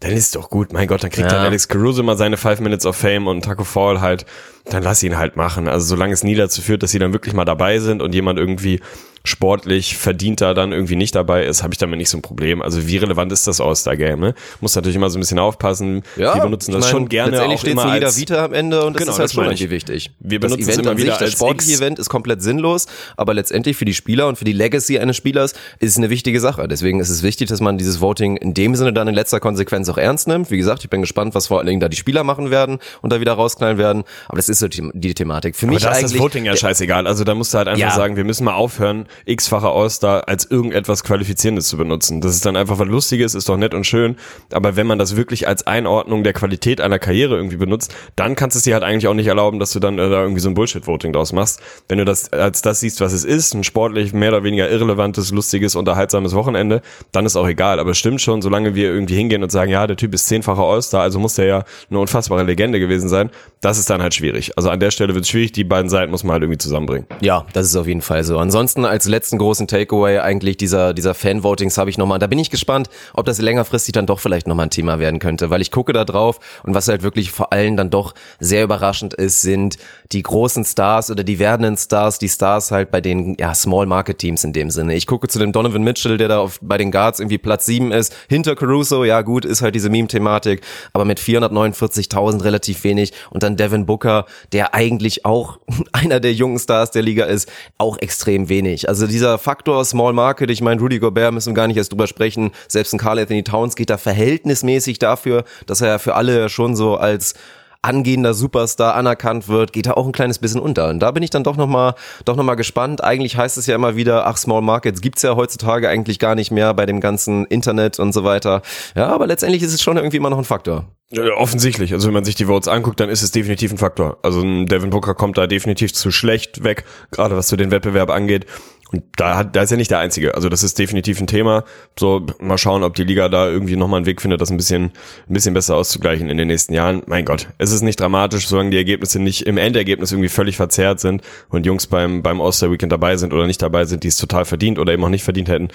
Dann ist doch gut, mein Gott, dann kriegt ja. dann Alex Caruso mal seine Five Minutes of Fame und Taco Fall halt dann lass ihn halt machen. Also solange es nie dazu führt, dass sie dann wirklich mal dabei sind und jemand irgendwie sportlich verdienter dann irgendwie nicht dabei ist, habe ich damit nicht so ein Problem. Also wie relevant ist das All-Star-Game? Ne? Muss natürlich immer so ein bisschen aufpassen. Ja, wir benutzen das mein, schon gerne letztendlich auch immer in jeder Vita am Ende und das genau, ist halt schon irgendwie wichtig. Wir benutzen das Event es immer wieder sich, das sportliche Event ist komplett sinnlos, aber letztendlich für die Spieler und für die Legacy eines Spielers ist es eine wichtige Sache. Deswegen ist es wichtig, dass man dieses Voting in dem Sinne dann in letzter Konsequenz auch ernst nimmt. Wie gesagt, ich bin gespannt, was vor allen Dingen da die Spieler machen werden und da wieder rausknallen werden. Aber das ist so die, die Thematik. Für aber mich da ist das Voting ja scheißegal. Also da musst du halt einfach ja. sagen, wir müssen mal aufhören, x-facher aus All-Star als irgendetwas Qualifizierendes zu benutzen. Das ist dann einfach was Lustiges, ist doch nett und schön, aber wenn man das wirklich als Einordnung der Qualität einer Karriere irgendwie benutzt, dann kannst du es dir halt eigentlich auch nicht erlauben, dass du dann äh, da irgendwie so ein Bullshit-Voting draus machst. Wenn du das als das siehst, was es ist, ein sportlich mehr oder weniger irrelevantes, lustiges, unterhaltsames Wochenende, dann ist auch egal. Aber stimmt schon, solange wir irgendwie hingehen und sagen, ja, der Typ ist zehnfacher All-Star, also muss der ja eine unfassbare Legende gewesen sein, das ist dann halt schwierig. Also an der Stelle wird es schwierig, die beiden Seiten muss man halt irgendwie zusammenbringen. Ja, das ist auf jeden Fall so. Ansonsten als letzten großen Takeaway eigentlich dieser, dieser Fan-Votings habe ich nochmal, da bin ich gespannt, ob das längerfristig dann doch vielleicht nochmal ein Thema werden könnte, weil ich gucke da drauf und was halt wirklich vor allem dann doch sehr überraschend ist, sind die großen Stars oder die werdenden Stars, die Stars halt bei den, ja, Small Market Teams in dem Sinne. Ich gucke zu dem Donovan Mitchell, der da auf, bei den Guards irgendwie Platz sieben ist, hinter Caruso, ja gut, ist halt diese Meme-Thematik, aber mit 449.000 relativ wenig und dann Devin Booker, der eigentlich auch einer der jungen Stars der Liga ist, auch extrem wenig. Also dieser Faktor Small Market, ich meine, Rudy Gobert müssen wir gar nicht erst drüber sprechen, selbst ein Carl Anthony Towns geht da verhältnismäßig dafür, dass er ja für alle schon so als angehender Superstar anerkannt wird, geht da auch ein kleines bisschen unter. Und da bin ich dann doch nochmal doch noch mal gespannt. Eigentlich heißt es ja immer wieder, ach, Small Markets gibt's ja heutzutage eigentlich gar nicht mehr bei dem ganzen Internet und so weiter. Ja, aber letztendlich ist es schon irgendwie immer noch ein Faktor. Offensichtlich. Also wenn man sich die Votes anguckt, dann ist es definitiv ein Faktor. Also ein Devin Booker kommt da definitiv zu schlecht weg, gerade was zu den Wettbewerb angeht. Und da hat, da ist er nicht der Einzige. Also das ist definitiv ein Thema. So, mal schauen, ob die Liga da irgendwie nochmal einen Weg findet, das ein bisschen, ein bisschen besser auszugleichen in den nächsten Jahren. Mein Gott, es ist nicht dramatisch, solange die Ergebnisse nicht im Endergebnis irgendwie völlig verzerrt sind und Jungs beim, beim All-Star-Weekend dabei sind oder nicht dabei sind, die es total verdient oder eben auch nicht verdient hätten,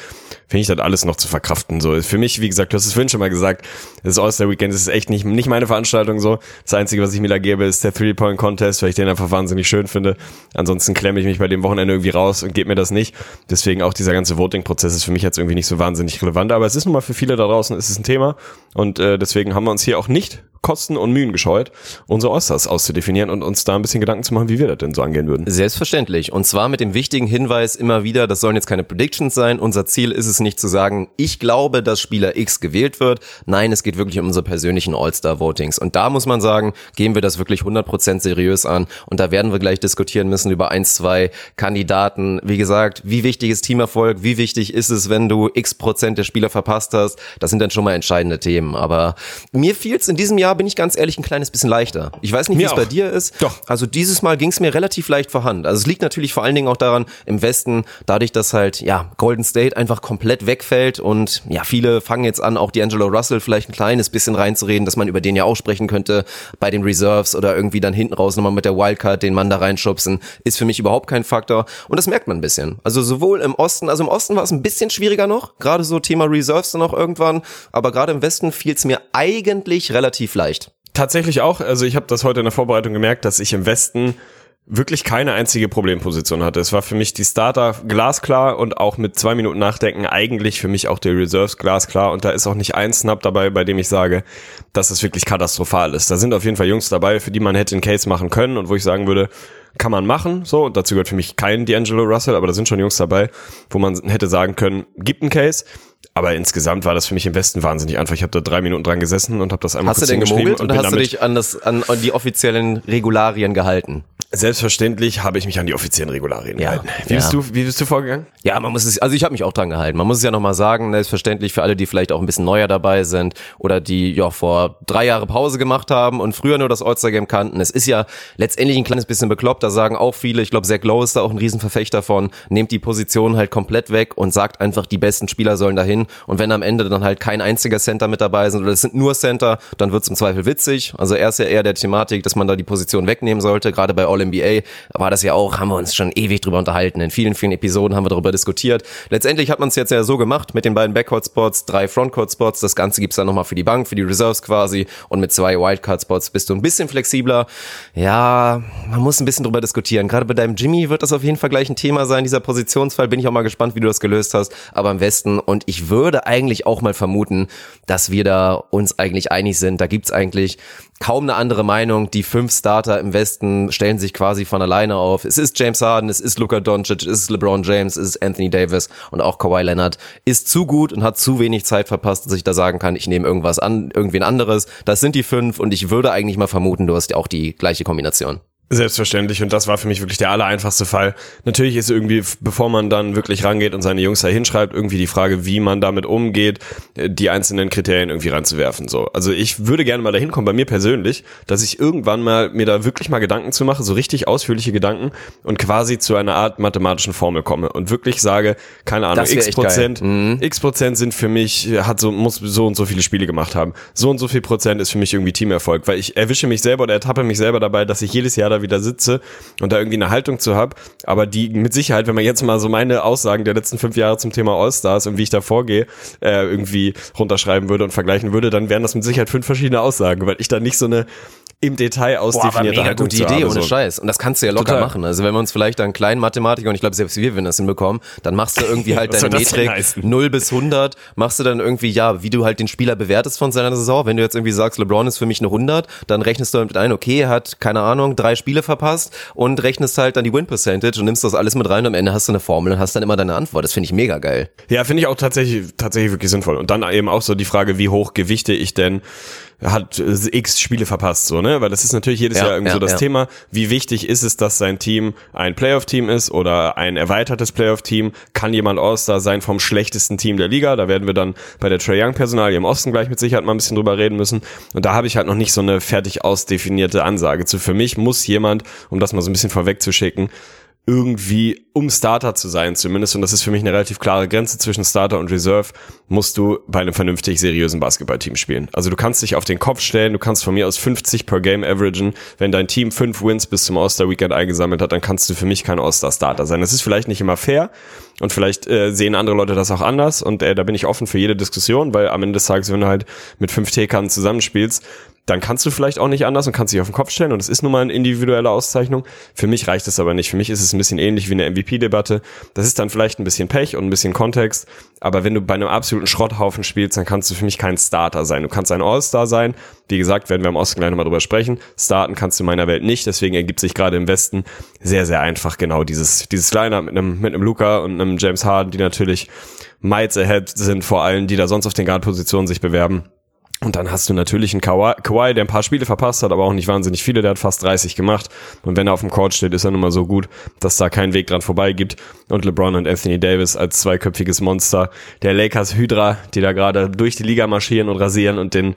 finde ich das alles noch zu verkraften. So, für mich, wie gesagt, du hast es vorhin schon mal gesagt, das All-Star-Weekend ist echt nicht, nicht meine Veranstaltung so. Das Einzige, was ich mir da gebe, ist der Three-Point-Contest, weil ich den einfach wahnsinnig schön finde. Ansonsten klemme ich mich bei dem Wochenende irgendwie raus und gebe mir das nicht nicht. Deswegen auch dieser ganze Voting-Prozess ist für mich jetzt irgendwie nicht so wahnsinnig relevant. Aber es ist nun mal für viele da draußen, ist ein Thema. Und äh, deswegen haben wir uns hier auch nicht Kosten und Mühen gescheut, unsere Osters auszudefinieren und uns da ein bisschen Gedanken zu machen, wie wir das denn so angehen würden. Selbstverständlich. Und zwar mit dem wichtigen Hinweis immer wieder, das sollen jetzt keine Predictions sein. Unser Ziel ist es nicht zu sagen, ich glaube, dass Spieler X gewählt wird. Nein, es geht wirklich um unsere persönlichen All-Star-Votings. Und da muss man sagen, gehen wir das wirklich 100% seriös an. Und da werden wir gleich diskutieren müssen über ein, zwei Kandidaten. Wie gesagt, wie wichtig ist Teamerfolg? Wie wichtig ist es, wenn du X Prozent der Spieler verpasst hast? Das sind dann schon mal entscheidende Themen. Aber mir fiel es in diesem Jahr bin ich ganz ehrlich ein kleines bisschen leichter. Ich weiß nicht, wie es bei dir ist. Doch. Also dieses Mal ging es mir relativ leicht vorhanden. Also es liegt natürlich vor allen Dingen auch daran, im Westen, dadurch, dass halt, ja, Golden State einfach komplett wegfällt und ja, viele fangen jetzt an, auch D'Angelo Russell vielleicht ein kleines bisschen reinzureden, dass man über den ja auch sprechen könnte bei den Reserves oder irgendwie dann hinten raus nochmal mit der Wildcard den Mann da reinschubsen, ist für mich überhaupt kein Faktor. Und das merkt man ein bisschen. Also sowohl im Osten, also im Osten war es ein bisschen schwieriger noch, gerade so Thema Reserves dann auch irgendwann, aber gerade im Westen fiel es mir eigentlich relativ leicht. Tatsächlich auch. Also ich habe das heute in der Vorbereitung gemerkt, dass ich im Westen wirklich keine einzige Problemposition hatte. Es war für mich die Starter glasklar und auch mit zwei Minuten Nachdenken eigentlich für mich auch die Reserves glasklar und da ist auch nicht ein Snap dabei, bei dem ich sage, dass es wirklich katastrophal ist. Da sind auf jeden Fall Jungs dabei, für die man hätte einen Case machen können und wo ich sagen würde, kann man machen, so, und dazu gehört für mich kein D'Angelo Russell, aber da sind schon Jungs dabei, wo man hätte sagen können, gibt einen Case. Aber insgesamt war das für mich im Westen wahnsinnig einfach. Ich habe da drei Minuten dran gesessen und habe das einmal hast kurz du denn gemogelt und oder hast du dich an, das, an, an die offiziellen Regularien gehalten? Selbstverständlich habe ich mich an die offiziellen Regularien ja, gehalten. Wie, ja. bist du, wie bist du vorgegangen? Ja, man muss es, also ich habe mich auch dran gehalten. Man muss es ja nochmal sagen, selbstverständlich für alle, die vielleicht auch ein bisschen neuer dabei sind oder die ja vor drei Jahre Pause gemacht haben und früher nur das All-Star-Game kannten. Es ist ja letztendlich ein kleines bisschen bekloppt, da sagen auch viele, ich glaube, Zach Lowe ist da auch ein Riesenverfechter von, nehmt die Position halt komplett weg und sagt einfach, die besten Spieler sollen dahin. Und wenn am Ende dann halt kein einziger Center mit dabei sind oder es sind nur Center, dann wird es im Zweifel witzig. Also er ist ja eher der Thematik, dass man da die Position wegnehmen sollte, gerade bei All NBA war das ja auch, haben wir uns schon ewig drüber unterhalten. In vielen, vielen Episoden haben wir darüber diskutiert. Letztendlich hat man es jetzt ja so gemacht mit den beiden Backcourt-Spots, drei Frontcourt-Spots. Das Ganze gibt's dann nochmal für die Bank, für die Reserves quasi. Und mit zwei Wildcard-Spots bist du ein bisschen flexibler. Ja, man muss ein bisschen drüber diskutieren. Gerade bei deinem Jimmy wird das auf jeden Fall gleich ein Thema sein. Dieser Positionsfall bin ich auch mal gespannt, wie du das gelöst hast. Aber im Westen und ich würde eigentlich auch mal vermuten, dass wir da uns eigentlich einig sind. Da gibt's eigentlich kaum eine andere Meinung. Die fünf Starter im Westen stellen sich quasi von alleine auf. Es ist James Harden, es ist Luka Doncic, es ist LeBron James, es ist Anthony Davis und auch Kawhi Leonard ist zu gut und hat zu wenig Zeit verpasst, dass ich da sagen kann, ich nehme irgendwas an, irgendwen anderes. Das sind die fünf und ich würde eigentlich mal vermuten, du hast auch die gleiche Kombination. Selbstverständlich und das war für mich wirklich der allereinfachste Fall. Natürlich ist irgendwie, bevor man dann wirklich rangeht und seine Jungs da hinschreibt, irgendwie die Frage, wie man damit umgeht, äh, die einzelnen Kriterien irgendwie ranzuwerfen. So, also ich würde gerne mal dahin kommen, bei mir persönlich, dass ich irgendwann mal mir da wirklich mal Gedanken zu mache, so richtig ausführliche Gedanken und quasi zu einer Art mathematischen Formel komme und wirklich sage, keine Ahnung, x Prozent, mhm. x Prozent sind für mich, hat so, muss so und so viele Spiele gemacht haben. So und so viel Prozent ist für mich irgendwie Teamerfolg, weil ich erwische mich selber oder ertappe mich selber dabei, dass ich jedes Jahr da wieder sitze und da irgendwie eine Haltung zu habe, aber die mit Sicherheit, wenn man jetzt mal so meine Aussagen der letzten fünf Jahre zum Thema All-Stars und wie ich da vorgehe, äh, irgendwie runterschreiben würde und vergleichen würde, dann wären das mit Sicherheit fünf verschiedene Aussagen, weil ich da nicht so eine im Detail ausdefinierte Boah, Haltung gute Idee, habe, ohne so. Scheiß. Und das kannst du ja locker Total. machen. Also wenn wir uns vielleicht einen kleinen Mathematiker, und ich glaube selbst wir, wenn das hinbekommen, dann machst du irgendwie halt deine Metrik 0 bis 100, machst du dann irgendwie, ja, wie du halt den Spieler bewertest von seiner Saison. Wenn du jetzt irgendwie sagst, LeBron ist für mich eine 100, dann rechnest du damit ein, okay, er hat, keine Ahnung, drei Spiele verpasst und rechnest halt dann die Win-Percentage und nimmst das alles mit rein und am Ende hast du eine Formel und hast dann immer deine Antwort. Das finde ich mega geil. Ja, finde ich auch tatsächlich, tatsächlich wirklich sinnvoll. Und dann eben auch so die Frage, wie hoch gewichte ich denn hat äh, x Spiele verpasst, so, ne? Weil das ist natürlich jedes ja, Jahr irgendwie ja, so das ja. Thema. Wie wichtig ist es, dass sein Team ein Playoff-Team ist oder ein erweitertes Playoff-Team? Kann jemand All-Star sein vom schlechtesten Team der Liga? Da werden wir dann bei der Trae Young-Personalie im Osten gleich mit Sicherheit mal ein bisschen drüber reden müssen. Und da habe ich halt noch nicht so eine fertig ausdefinierte Ansage zu. Für mich muss jemand, um das mal so ein bisschen vorwegzuschicken, irgendwie, um Starter zu sein zumindest, und das ist für mich eine relativ klare Grenze zwischen Starter und Reserve, musst du bei einem vernünftig seriösen Basketballteam spielen. Also du kannst dich auf den Kopf stellen, du kannst von mir aus 50 per Game averagen. Wenn dein Team fünf Wins bis zum All-Star-Weekend eingesammelt hat, dann kannst du für mich kein All-Star-Starter sein. Das ist vielleicht nicht immer fair und vielleicht äh, sehen andere Leute das auch anders und äh, da bin ich offen für jede Diskussion, weil am Ende des Tages, wenn du halt mit fünf T-Karten zusammenspielst, dann kannst du vielleicht auch nicht anders und kannst dich auf den Kopf stellen und es ist nun mal eine individuelle Auszeichnung. Für mich reicht es aber nicht. Für mich ist es ein bisschen ähnlich wie eine MVP-Debatte. Das ist dann vielleicht ein bisschen Pech und ein bisschen Kontext, aber wenn du bei einem absoluten Schrotthaufen spielst, dann kannst du für mich kein Starter sein. Du kannst ein All-Star sein. Wie gesagt, werden wir im Osten gleich nochmal drüber sprechen. Starten kannst du in meiner Welt nicht, deswegen ergibt sich gerade im Westen sehr, sehr einfach genau dieses, dieses Liner mit einem, mit einem Luca und einem James Harden, die natürlich miles ahead sind vor allen, die da sonst auf den Guard-Positionen sich bewerben. Und dann hast du natürlich einen Kawhi, Kawhi, der ein paar Spiele verpasst hat, aber auch nicht wahnsinnig viele. Der hat fast 30 gemacht. Und wenn er auf dem Court steht, ist er nun mal so gut, dass da kein Weg dran vorbei gibt. Und LeBron und Anthony Davis als zweiköpfiges Monster der Lakers Hydra, die da gerade durch die Liga marschieren und rasieren und den,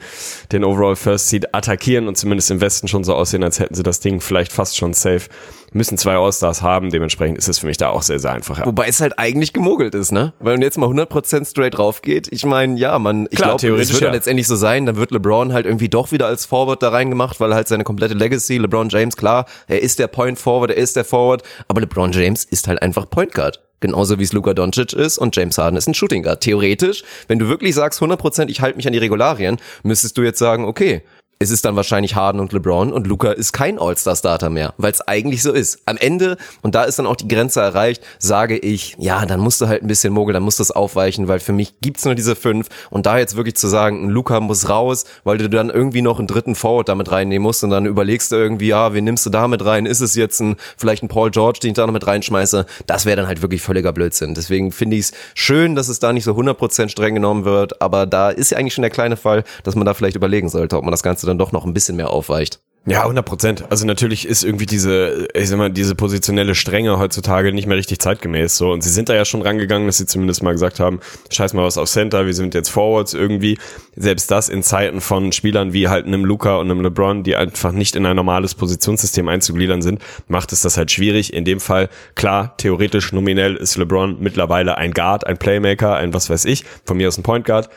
den Overall First Seed attackieren und zumindest im Westen schon so aussehen, als hätten sie das Ding vielleicht fast schon safe müssen zwei All-Stars haben. Dementsprechend ist es für mich da auch sehr, sehr einfach. Ja. Wobei es halt eigentlich gemogelt ist, ne? Weil wenn jetzt mal 100% straight drauf geht, ich meine, ja, man, ich glaube, es wird ja. letztendlich so sein, dann wird LeBron halt irgendwie doch wieder als Forward da reingemacht, weil halt seine komplette Legacy, LeBron James, klar, er ist der Point Forward, er ist der Forward, aber LeBron James ist halt einfach Point Guard. Genauso wie es Luka Doncic ist und James Harden ist ein Shooting Guard. Theoretisch, wenn du wirklich sagst 100%, ich halte mich an die Regularien, müsstest du jetzt sagen, okay, es ist dann wahrscheinlich Harden und LeBron und Luca ist kein All-Star-Starter mehr, weil es eigentlich so ist. Am Ende, und da ist dann auch die Grenze erreicht, sage ich, ja, dann musst du halt ein bisschen mogeln, dann musst du das aufweichen, weil für mich gibt's nur diese fünf und da jetzt wirklich zu sagen, Luca muss raus, weil du dann irgendwie noch einen dritten Forward damit reinnehmen musst und dann überlegst du irgendwie, ja, wen nimmst du da mit rein? Ist es jetzt ein, vielleicht ein Paul George, den ich da noch mit reinschmeiße? Das wäre dann halt wirklich völliger Blödsinn. Deswegen finde ich es schön, dass es da nicht so 100% streng genommen wird, aber da ist ja eigentlich schon der kleine Fall, dass man da vielleicht überlegen sollte, ob man das Ganze dann doch noch ein bisschen mehr aufweicht. Ja, 100 Prozent. Also natürlich ist irgendwie diese, ich sag mal, diese positionelle Strenge heutzutage nicht mehr richtig zeitgemäß so. Und sie sind da ja schon rangegangen, dass sie zumindest mal gesagt haben, scheiß mal was auf Center, wir sind jetzt Forwards irgendwie. Selbst das in Zeiten von Spielern wie halt einem Luca und einem LeBron, die einfach nicht in ein normales Positionssystem einzugliedern sind, macht es das halt schwierig. In dem Fall, klar, theoretisch nominell ist LeBron mittlerweile ein Guard, ein Playmaker, ein was weiß ich, von mir aus ein Point Guard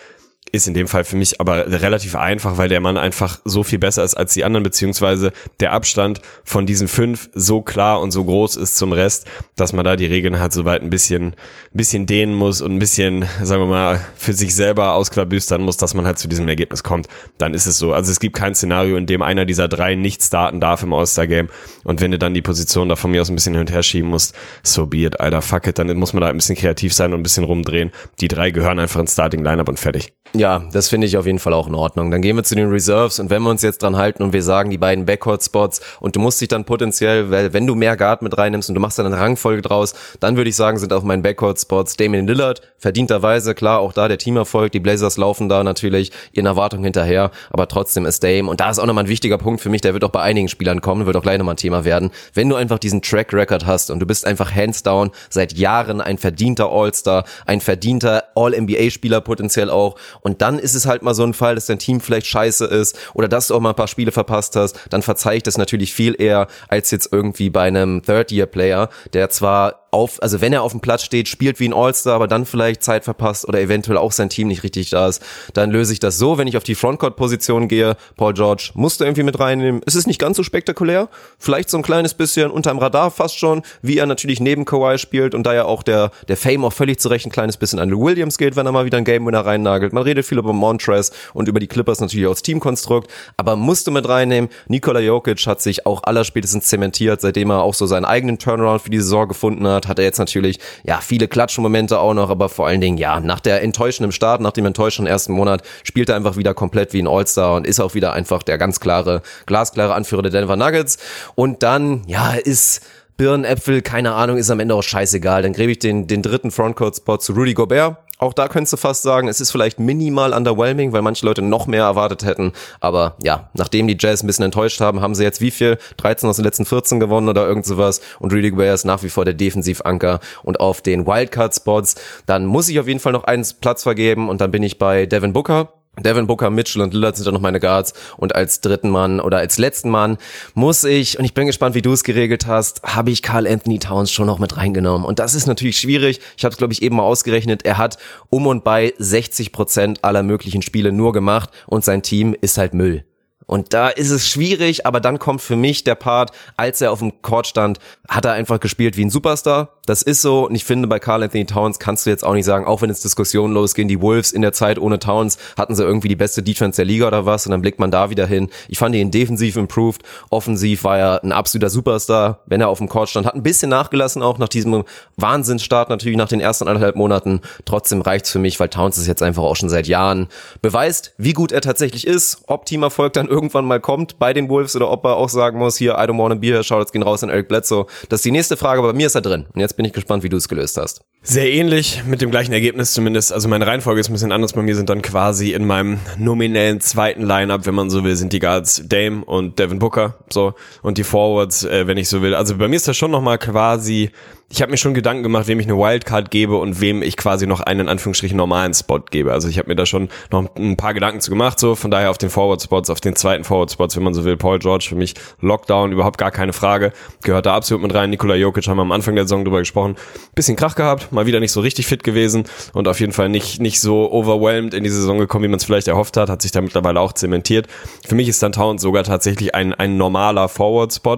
ist in dem Fall für mich aber relativ einfach, weil der Mann einfach so viel besser ist als die anderen, beziehungsweise der Abstand von diesen fünf so klar und so groß ist zum Rest, dass man da die Regeln halt soweit ein bisschen, ein bisschen dehnen muss und ein bisschen, sagen wir mal, für sich selber ausklabüstern muss, dass man halt zu diesem Ergebnis kommt. Dann ist es so. Also es gibt kein Szenario, in dem einer dieser drei nicht starten darf im All-Star-Game. Und wenn du dann die Position da von mir aus ein bisschen hin und her schieben musst, so be it, Alter, fuck it, dann muss man da ein bisschen kreativ sein und ein bisschen rumdrehen. Die drei gehören einfach ins Starting-Lineup und fertig. Ja, das finde ich auf jeden Fall auch in Ordnung. Dann gehen wir zu den Reserves und wenn wir uns jetzt dran halten und wir sagen, die beiden Backcourt-Spots und du musst dich dann potenziell, weil wenn du mehr Guard mit reinnimmst und du machst dann eine Rangfolge draus, dann würde ich sagen, sind auf meinen Backcourt-Spots Damian Lillard, verdienterweise, klar, auch da der Teamerfolg, die Blazers laufen da natürlich ihren Erwartungen hinterher, aber trotzdem ist Dame und da ist auch nochmal ein wichtiger Punkt für mich, der wird auch bei einigen Spielern kommen, wird auch gleich nochmal ein Thema werden. Wenn du einfach diesen Track-Record hast und du bist einfach hands down seit Jahren ein verdienter All-Star, ein verdienter All-NBA-Spieler potenziell auch und dann ist es halt mal so ein Fall, dass dein Team vielleicht scheiße ist oder dass du auch mal ein paar Spiele verpasst hast, dann verzeih ich das natürlich viel eher als jetzt irgendwie bei einem Third-Year-Player, der zwar auf, also wenn er auf dem Platz steht, spielt wie ein All-Star, aber dann vielleicht Zeit verpasst oder eventuell auch sein Team nicht richtig da ist, dann löse ich das so, wenn ich auf die Frontcourt-Position gehe, Paul George musst du irgendwie mit reinnehmen. Es ist nicht ganz so spektakulär, vielleicht so ein kleines bisschen unterm Radar fast schon, wie er natürlich neben Kawhi spielt und da ja auch der, der Fame auch völlig zurecht ein kleines bisschen an Lou Williams geht, wenn er mal wieder ein Game Winner reinnagelt. Man redet viel über Montrez und über die Clippers natürlich auch das Teamkonstrukt, aber musste mit reinnehmen. Nikola Jokic hat sich auch allerspätestens zementiert, seitdem er auch so seinen eigenen Turnaround für die Saison gefunden hat, hat er jetzt natürlich, ja, viele Klatschmomente auch noch, aber vor allen Dingen, ja, nach der enttäuschenden Start, nach dem enttäuschenden ersten Monat, spielt er einfach wieder komplett wie ein All-Star und ist auch wieder einfach der ganz klare, glasklare Anführer der Denver Nuggets. Und dann, ja, ist Birnen, Äpfel, keine Ahnung, ist am Ende auch scheißegal. Dann gebe ich den, den dritten Frontcourt-Spot zu Rudy Gobert. Auch da könntest du fast sagen, es ist vielleicht minimal underwhelming, weil manche Leute noch mehr erwartet hätten. Aber ja, nachdem die Jazz ein bisschen enttäuscht haben, haben sie jetzt wie viel? 13 aus den letzten 14 gewonnen oder irgend sowas. Und Rudy Gobert ist nach wie vor der Defensivanker. Und auf den Wildcard-Spots, dann muss ich auf jeden Fall noch einen Platz vergeben. Und dann bin ich bei Devin Booker Devin Booker, Mitchell und Lillard sind dann noch meine Guards. Und als dritten Mann oder als letzten Mann muss ich, und ich bin gespannt, wie du es geregelt hast, habe ich Carl Anthony Towns schon noch mit reingenommen. Und das ist natürlich schwierig. Ich habe es, glaube ich, eben mal ausgerechnet. Er hat um und bei 60 Prozent aller möglichen Spiele nur gemacht und sein Team ist halt Müll. Und da ist es schwierig, aber dann kommt für mich der Part, als er auf dem Court stand, hat er einfach gespielt wie ein Superstar. Das ist so. Und ich finde, bei Carl Anthony Towns kannst du jetzt auch nicht sagen, auch wenn jetzt Diskussionen losgehen, die Wolves in der Zeit ohne Towns hatten sie irgendwie die beste Defense der Liga oder was. Und dann blickt man da wieder hin. Ich fand ihn defensiv improved. Offensiv war er ein absoluter Superstar, wenn er auf dem Court stand. Hat ein bisschen nachgelassen auch nach diesem Wahnsinnsstart natürlich nach den ersten anderthalb Monaten. Trotzdem reicht's für mich, weil Towns es jetzt einfach auch schon seit Jahren beweist, wie gut er tatsächlich ist. Ob Teamerfolg dann irgendwann mal kommt bei den Wolves oder ob er auch sagen muss, hier, I don't wanna be here, Shoutouts gehen raus an Eric Bledsoe. Das ist die nächste Frage, aber bei mir ist er drin. Und jetzt bin ich gespannt, wie du es gelöst hast. Sehr ähnlich, mit dem gleichen Ergebnis zumindest. Also meine Reihenfolge ist ein bisschen anders. Bei mir sind dann quasi in meinem nominellen zweiten Lineup, wenn man so will, sind die Guards Dame und Devin Booker, so. Und die Forwards, äh, wenn ich so will. Also bei mir ist das schon nochmal quasi ich habe mir schon Gedanken gemacht, wem ich eine Wildcard gebe und wem ich quasi noch einen in Anführungsstrichen normalen Spot gebe. Also ich habe mir da schon noch ein paar Gedanken zu gemacht, so von daher auf den Forward Spots, auf den zweiten Forward Spots, wenn man so will. Paul George für mich Lockdown, überhaupt gar keine Frage. Gehört da absolut mit rein. Nikola Jokic haben wir am Anfang der Saison drüber gesprochen. Bisschen Krach gehabt, mal wieder nicht so richtig fit gewesen und auf jeden Fall nicht, nicht so overwhelmed in die Saison gekommen, wie man es vielleicht erhofft hat, hat sich da mittlerweile auch zementiert. Für mich ist dann Towns sogar tatsächlich ein, ein normaler Forward Spot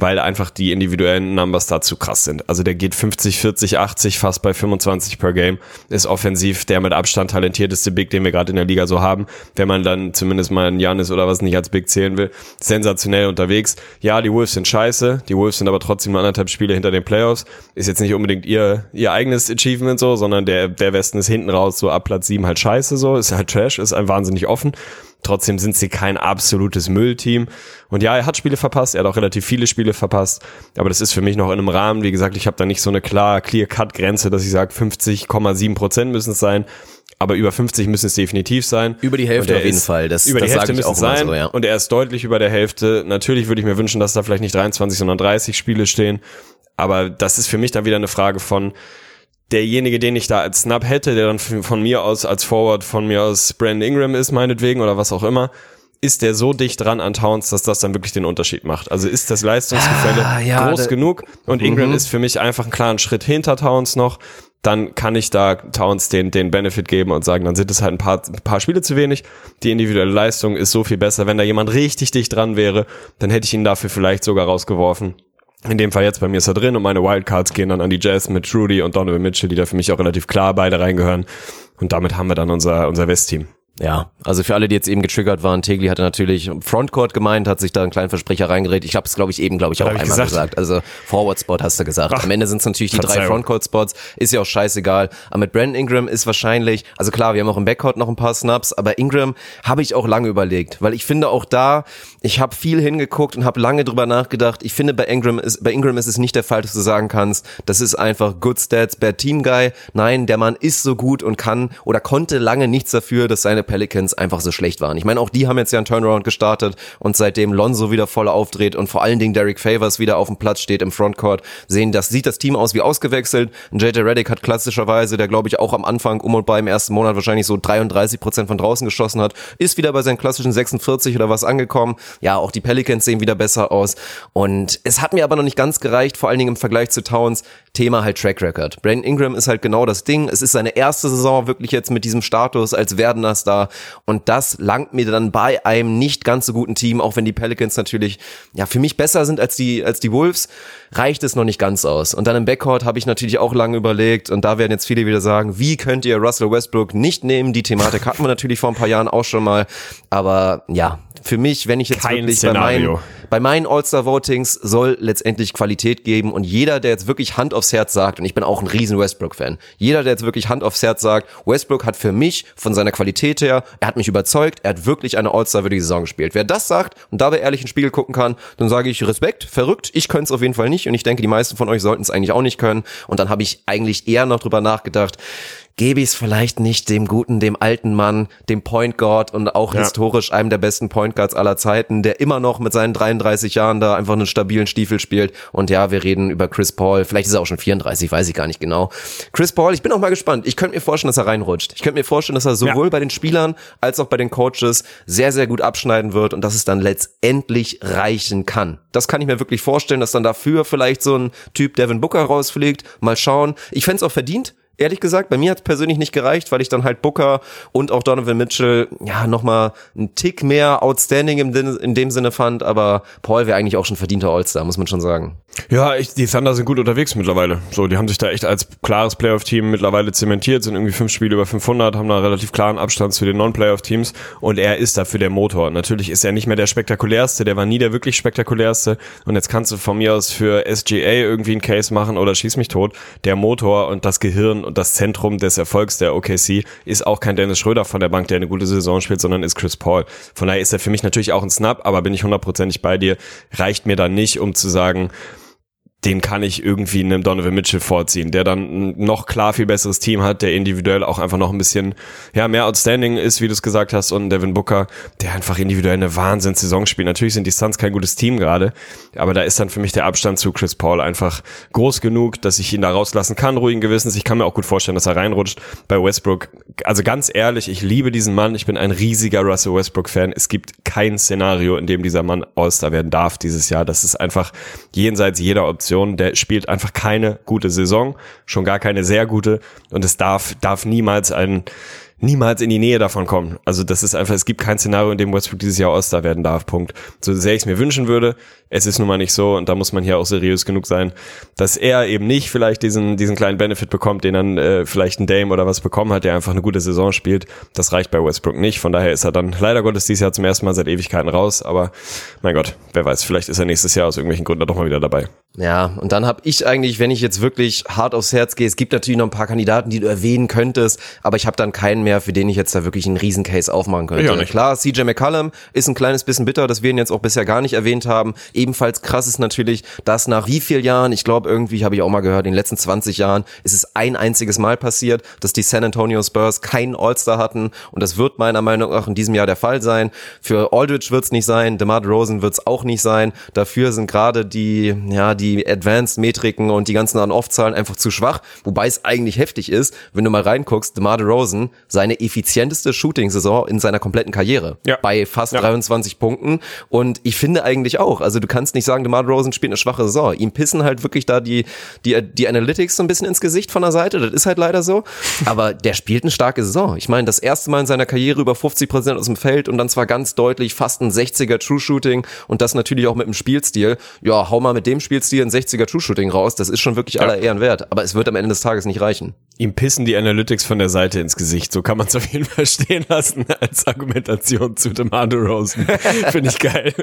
weil einfach die individuellen Numbers da zu krass sind. Also der geht 50, 40, 80, fast bei 25 per Game, ist offensiv der mit Abstand talentierteste Big, den wir gerade in der Liga so haben. Wenn man dann zumindest mal einen Janis oder was nicht als Big zählen will, sensationell unterwegs. Ja, die Wolves sind scheiße, die Wolves sind aber trotzdem nur anderthalb Spiele hinter den Playoffs. Ist jetzt nicht unbedingt ihr, ihr eigenes Achievement so, sondern der, der Westen ist hinten raus so ab Platz 7 halt scheiße so, ist halt Trash, ist ein wahnsinnig offen. Trotzdem sind sie kein absolutes Müllteam. Und ja, er hat Spiele verpasst, er hat auch relativ viele Spiele verpasst, aber das ist für mich noch in einem Rahmen. Wie gesagt, ich habe da nicht so eine klar Clear-Cut-Grenze, dass ich sage, 50,7 Prozent müssen es sein. Aber über 50 müssen es definitiv sein. Über die Hälfte auf jeden Fall. Das, über die das Hälfte müssen es sein. So, ja. Und er ist deutlich über der Hälfte. Natürlich würde ich mir wünschen, dass da vielleicht nicht 23, sondern 30 Spiele stehen. Aber das ist für mich dann wieder eine Frage von, derjenige, den ich da als Snap hätte, der dann von mir aus als Forward von mir aus Brandon Ingram ist, meinetwegen, oder was auch immer, ist der so dicht dran an Towns, dass das dann wirklich den Unterschied macht. Also ist das Leistungsgefälle ah, ja, groß genug und Ingram mhm. ist für mich einfach einen klaren Schritt hinter Towns noch. Dann kann ich da Towns den, den Benefit geben und sagen, dann sind es halt ein paar, ein paar Spiele zu wenig. Die individuelle Leistung ist so viel besser. Wenn da jemand richtig dicht dran wäre, dann hätte ich ihn dafür vielleicht sogar rausgeworfen. In dem Fall jetzt bei mir ist er drin und meine Wildcards gehen dann an die Jazz mit Rudy und Donovan Mitchell, die da für mich auch relativ klar beide reingehören. Und damit haben wir dann unser, unser West-Team. Ja, also für alle, die jetzt eben getriggert waren, Tegli hatte natürlich Frontcourt gemeint, hat sich da einen kleinen Versprecher reingeredet. Ich habe es, glaube ich, eben, glaube ich, auch einmal gesagt? gesagt. Also Forward-Spot hast du gesagt. Ach, Am Ende sind es natürlich die Verzeihung. drei Frontcourt-Spots. Ist ja auch scheißegal. Aber mit Brandon Ingram ist wahrscheinlich, also klar, wir haben auch im Backcourt noch ein paar Snaps, aber Ingram habe ich auch lange überlegt, weil ich finde auch da, ich habe viel hingeguckt und habe lange drüber nachgedacht. Ich finde bei Ingram ist, bei Ingram ist es nicht der Fall, dass du sagen kannst, das ist einfach Good Stats, Bad Team Guy. Nein, der Mann ist so gut und kann oder konnte lange nichts dafür, dass seine Pelicans einfach so schlecht waren. Ich meine, auch die haben jetzt ja einen Turnaround gestartet und seitdem Lonzo wieder voll aufdreht und vor allen Dingen Derek Favors wieder auf dem Platz steht im Frontcourt, sehen, das sieht das Team aus wie ausgewechselt. JJ Reddick hat klassischerweise, der glaube ich auch am Anfang um und bei im ersten Monat wahrscheinlich so 33 Prozent von draußen geschossen hat, ist wieder bei seinen klassischen 46 oder was angekommen. Ja, auch die Pelicans sehen wieder besser aus und es hat mir aber noch nicht ganz gereicht, vor allen Dingen im Vergleich zu Towns. Thema halt Track Record. Brandon Ingram ist halt genau das Ding. Es ist seine erste Saison wirklich jetzt mit diesem Status als werdender Star und das langt mir dann bei einem nicht ganz so guten Team, auch wenn die Pelicans natürlich ja für mich besser sind als die als die Wolves, reicht es noch nicht ganz aus. Und dann im Backcourt habe ich natürlich auch lange überlegt und da werden jetzt viele wieder sagen, wie könnt ihr Russell Westbrook nicht nehmen? Die Thematik hatten wir natürlich vor ein paar Jahren auch schon mal, aber ja, für mich, wenn ich jetzt Kein wirklich Szenario. bei meinen, bei meinen All-Star-Votings soll letztendlich Qualität geben und jeder, der jetzt wirklich Hand aufs Herz sagt, und ich bin auch ein riesen Westbrook-Fan, jeder, der jetzt wirklich Hand aufs Herz sagt, Westbrook hat für mich von seiner Qualität her, er hat mich überzeugt, er hat wirklich eine All-Star-würdige Saison gespielt. Wer das sagt und dabei ehrlich in den Spiegel gucken kann, dann sage ich Respekt, verrückt, ich könnte es auf jeden Fall nicht und ich denke, die meisten von euch sollten es eigentlich auch nicht können und dann habe ich eigentlich eher noch drüber nachgedacht, gebe ich es vielleicht nicht dem guten, dem alten Mann, dem Point Guard und auch Ja. historisch einem der besten Point Guards aller Zeiten, der immer noch mit seinen 33 Jahren da einfach einen stabilen Stiefel spielt. Und ja, wir reden über Chris Paul. Vielleicht ist er auch schon 34, weiß ich gar nicht genau. Chris Paul, ich bin auch mal gespannt. Ich könnte mir vorstellen, dass er reinrutscht. Ich könnte mir vorstellen, dass er sowohl bei den Spielern als auch bei den Coaches sehr, sehr gut abschneiden wird und dass es dann letztendlich reichen kann. Das kann ich mir wirklich vorstellen, dass dann dafür vielleicht so ein Typ Devin Booker rausfliegt. Mal schauen. Ich fände es auch verdient, ehrlich gesagt, bei mir hat es persönlich nicht gereicht, weil ich dann halt Booker und auch Donovan Mitchell ja nochmal einen Tick mehr outstanding im, Din- in dem Sinne fand, aber Paul wäre eigentlich auch schon verdienter All-Star, muss man schon sagen. Ja, ich, die Thunder sind gut unterwegs mittlerweile. So, die haben sich da echt als klares Playoff-Team mittlerweile zementiert, sind irgendwie fünf Spiele über 500, haben da einen relativ klaren Abstand zu den Non-Playoff-Teams und er ist dafür der Motor. Natürlich ist er nicht mehr der spektakulärste, der war nie der wirklich spektakulärste und jetzt kannst du von mir aus für SGA irgendwie einen Case machen oder schieß mich tot. Der Motor und das Gehirn und das Zentrum des Erfolgs der OKC ist auch kein Dennis Schröder von der Bank, der eine gute Saison spielt, sondern ist Chris Paul. Von daher ist er für mich natürlich auch ein Snap, aber bin ich hundertprozentig bei dir, reicht mir dann nicht, um zu sagen, den kann ich irgendwie einem Donovan Mitchell vorziehen, der dann noch klar viel besseres Team hat, der individuell auch einfach noch ein bisschen ja mehr outstanding ist, wie du es gesagt hast, und Devin Booker, der einfach individuell eine Wahnsinns-Saison spielt. Natürlich sind die Suns kein gutes Team gerade, aber da ist dann für mich der Abstand zu Chris Paul einfach groß genug, dass ich ihn da rauslassen kann, ruhigen Gewissens. Ich kann mir auch gut vorstellen, dass er reinrutscht bei Westbrook. Also ganz ehrlich, ich liebe diesen Mann. Ich bin ein riesiger Russell Westbrook-Fan. Es gibt kein Szenario, in dem dieser Mann All-Star werden darf dieses Jahr. Das ist einfach jenseits jeder Option. Der spielt einfach keine gute Saison, schon gar keine sehr gute. Und es darf, darf niemals ein, niemals in die Nähe davon kommen. Also das ist einfach, es gibt kein Szenario, in dem Westbrook dieses Jahr All-Star werden darf. Punkt. So sehr ich es mir wünschen würde, es ist nun mal nicht so und da muss man hier auch seriös genug sein, dass er eben nicht vielleicht diesen, diesen kleinen Benefit bekommt, den dann äh, vielleicht ein Dame oder was bekommen hat, der einfach eine gute Saison spielt. Das reicht bei Westbrook nicht. Von daher ist er dann leider Gottes dieses Jahr zum ersten Mal seit Ewigkeiten raus. Aber mein Gott, wer weiß, vielleicht ist er nächstes Jahr aus irgendwelchen Gründen doch mal wieder dabei. Ja, und dann habe ich eigentlich, wenn ich jetzt wirklich hart aufs Herz gehe, es gibt natürlich noch ein paar Kandidaten, die du erwähnen könntest, aber ich habe dann keinen mehr, für den ich jetzt da wirklich einen Riesencase aufmachen könnte. Nicht. Klar, CJ McCallum ist ein kleines bisschen bitter, dass wir ihn jetzt auch bisher gar nicht erwähnt haben. Ebenfalls krass ist natürlich, dass nach wie vielen Jahren, ich glaube irgendwie, habe ich auch mal gehört, in den letzten 20 Jahren ist es ein einziges Mal passiert, dass die San Antonio Spurs keinen All-Star hatten und das wird meiner Meinung nach in diesem Jahr der Fall sein. Für Aldridge wird es nicht sein, DeMar Rosen wird es auch nicht sein. Dafür sind gerade die, ja, die Advanced-Metriken und die ganzen On-Off-Zahlen einfach zu schwach, wobei es eigentlich heftig ist, wenn du mal reinguckst, DeMar Rosen, seine effizienteste Shooting-Saison in seiner kompletten Karriere. Ja. Bei fast Ja. 23 Punkten und ich finde eigentlich auch, also du kannst nicht sagen, DeMar Rosen spielt eine schwache Saison. Ihm pissen halt wirklich da die, die, die Analytics so ein bisschen ins Gesicht von der Seite, das ist halt leider so, aber der spielt eine starke Saison. Ich meine, das erste Mal in seiner Karriere über 50 Prozent aus dem Feld und dann zwar ganz deutlich fast ein 60er True Shooting und das natürlich auch mit dem Spielstil. Ja, hau mal mit dem Spielstil ein 60er True Shooting raus, das ist schon wirklich aller Ehren wert, aber es wird am Ende des Tages nicht reichen. Ihm pissen die Analytics von der Seite ins Gesicht. So kann man es auf jeden Fall stehen lassen als Argumentation zu DeMar Rosen. Finde ich geil.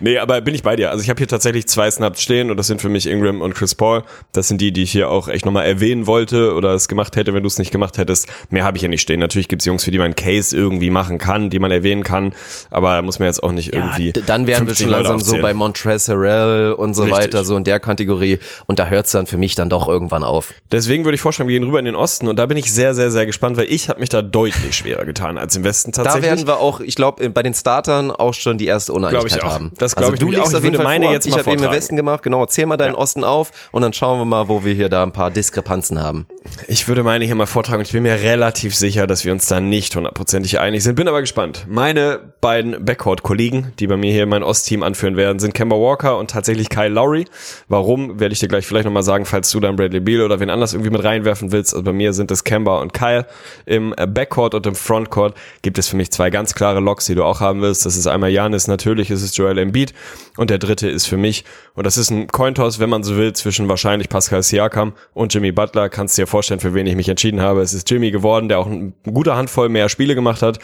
Nee, aber bin ich bei dir. Also ich habe hier tatsächlich zwei Snaps stehen und das sind für mich Ingram und Chris Paul. Das sind die, die ich hier auch echt nochmal erwähnen wollte oder es gemacht hätte, wenn du es nicht gemacht hättest. Mehr habe ich hier nicht stehen. Natürlich gibt's Jungs, für die man Case irgendwie machen kann, die man erwähnen kann, aber muss man jetzt auch nicht irgendwie. d- dann wären wir 50 schon langsam so bei Montrezl Harrell und so Richtig. weiter, so in der Kategorie. Und da hört's dann für mich dann doch irgendwann auf. Deswegen würde ich vorschlagen, wir gehen rüber in den Osten und da bin ich sehr, sehr, sehr gespannt, weil ich habe mich da deutlich schwerer getan als im Westen tatsächlich. Da werden wir auch, ich glaube, bei den Startern auch schon die erste Uneinigkeit haben. Das glaube also, ich, du liegst auf jeden Fall meine vor. jetzt mal Ich habe eben im Westen gemacht, genau. Erzähl mal deinen ja. Osten auf und dann schauen wir mal, wo wir hier da ein paar Diskrepanzen haben. Ich würde meine hier mal vortragen und ich bin mir relativ sicher, dass wir uns da nicht hundertprozentig einig sind. Bin aber gespannt. Meine beiden Backcourt-Kollegen, die bei mir hier mein Ostteam anführen werden, sind Kemba Walker und tatsächlich Kyle Lowry. Warum, werde ich dir gleich vielleicht nochmal sagen, falls du dann Bradley Beal oder wen anders irgendwie mit reinwerfen willst. Also bei mir sind es Kemba und Kyle. Im Backcourt und im Frontcourt gibt es für mich zwei ganz klare Locks, die du auch haben willst. Das ist einmal Janis, natürlich ist es Joel Embiid und der dritte ist für mich, und das ist ein Cointoss, wenn man so will, zwischen wahrscheinlich Pascal Siakam und Jimmy Butler. Kannst dir vorstellen, für wen ich mich entschieden habe. Es ist Jimmy geworden, der auch eine gute Handvoll mehr Spiele gemacht hat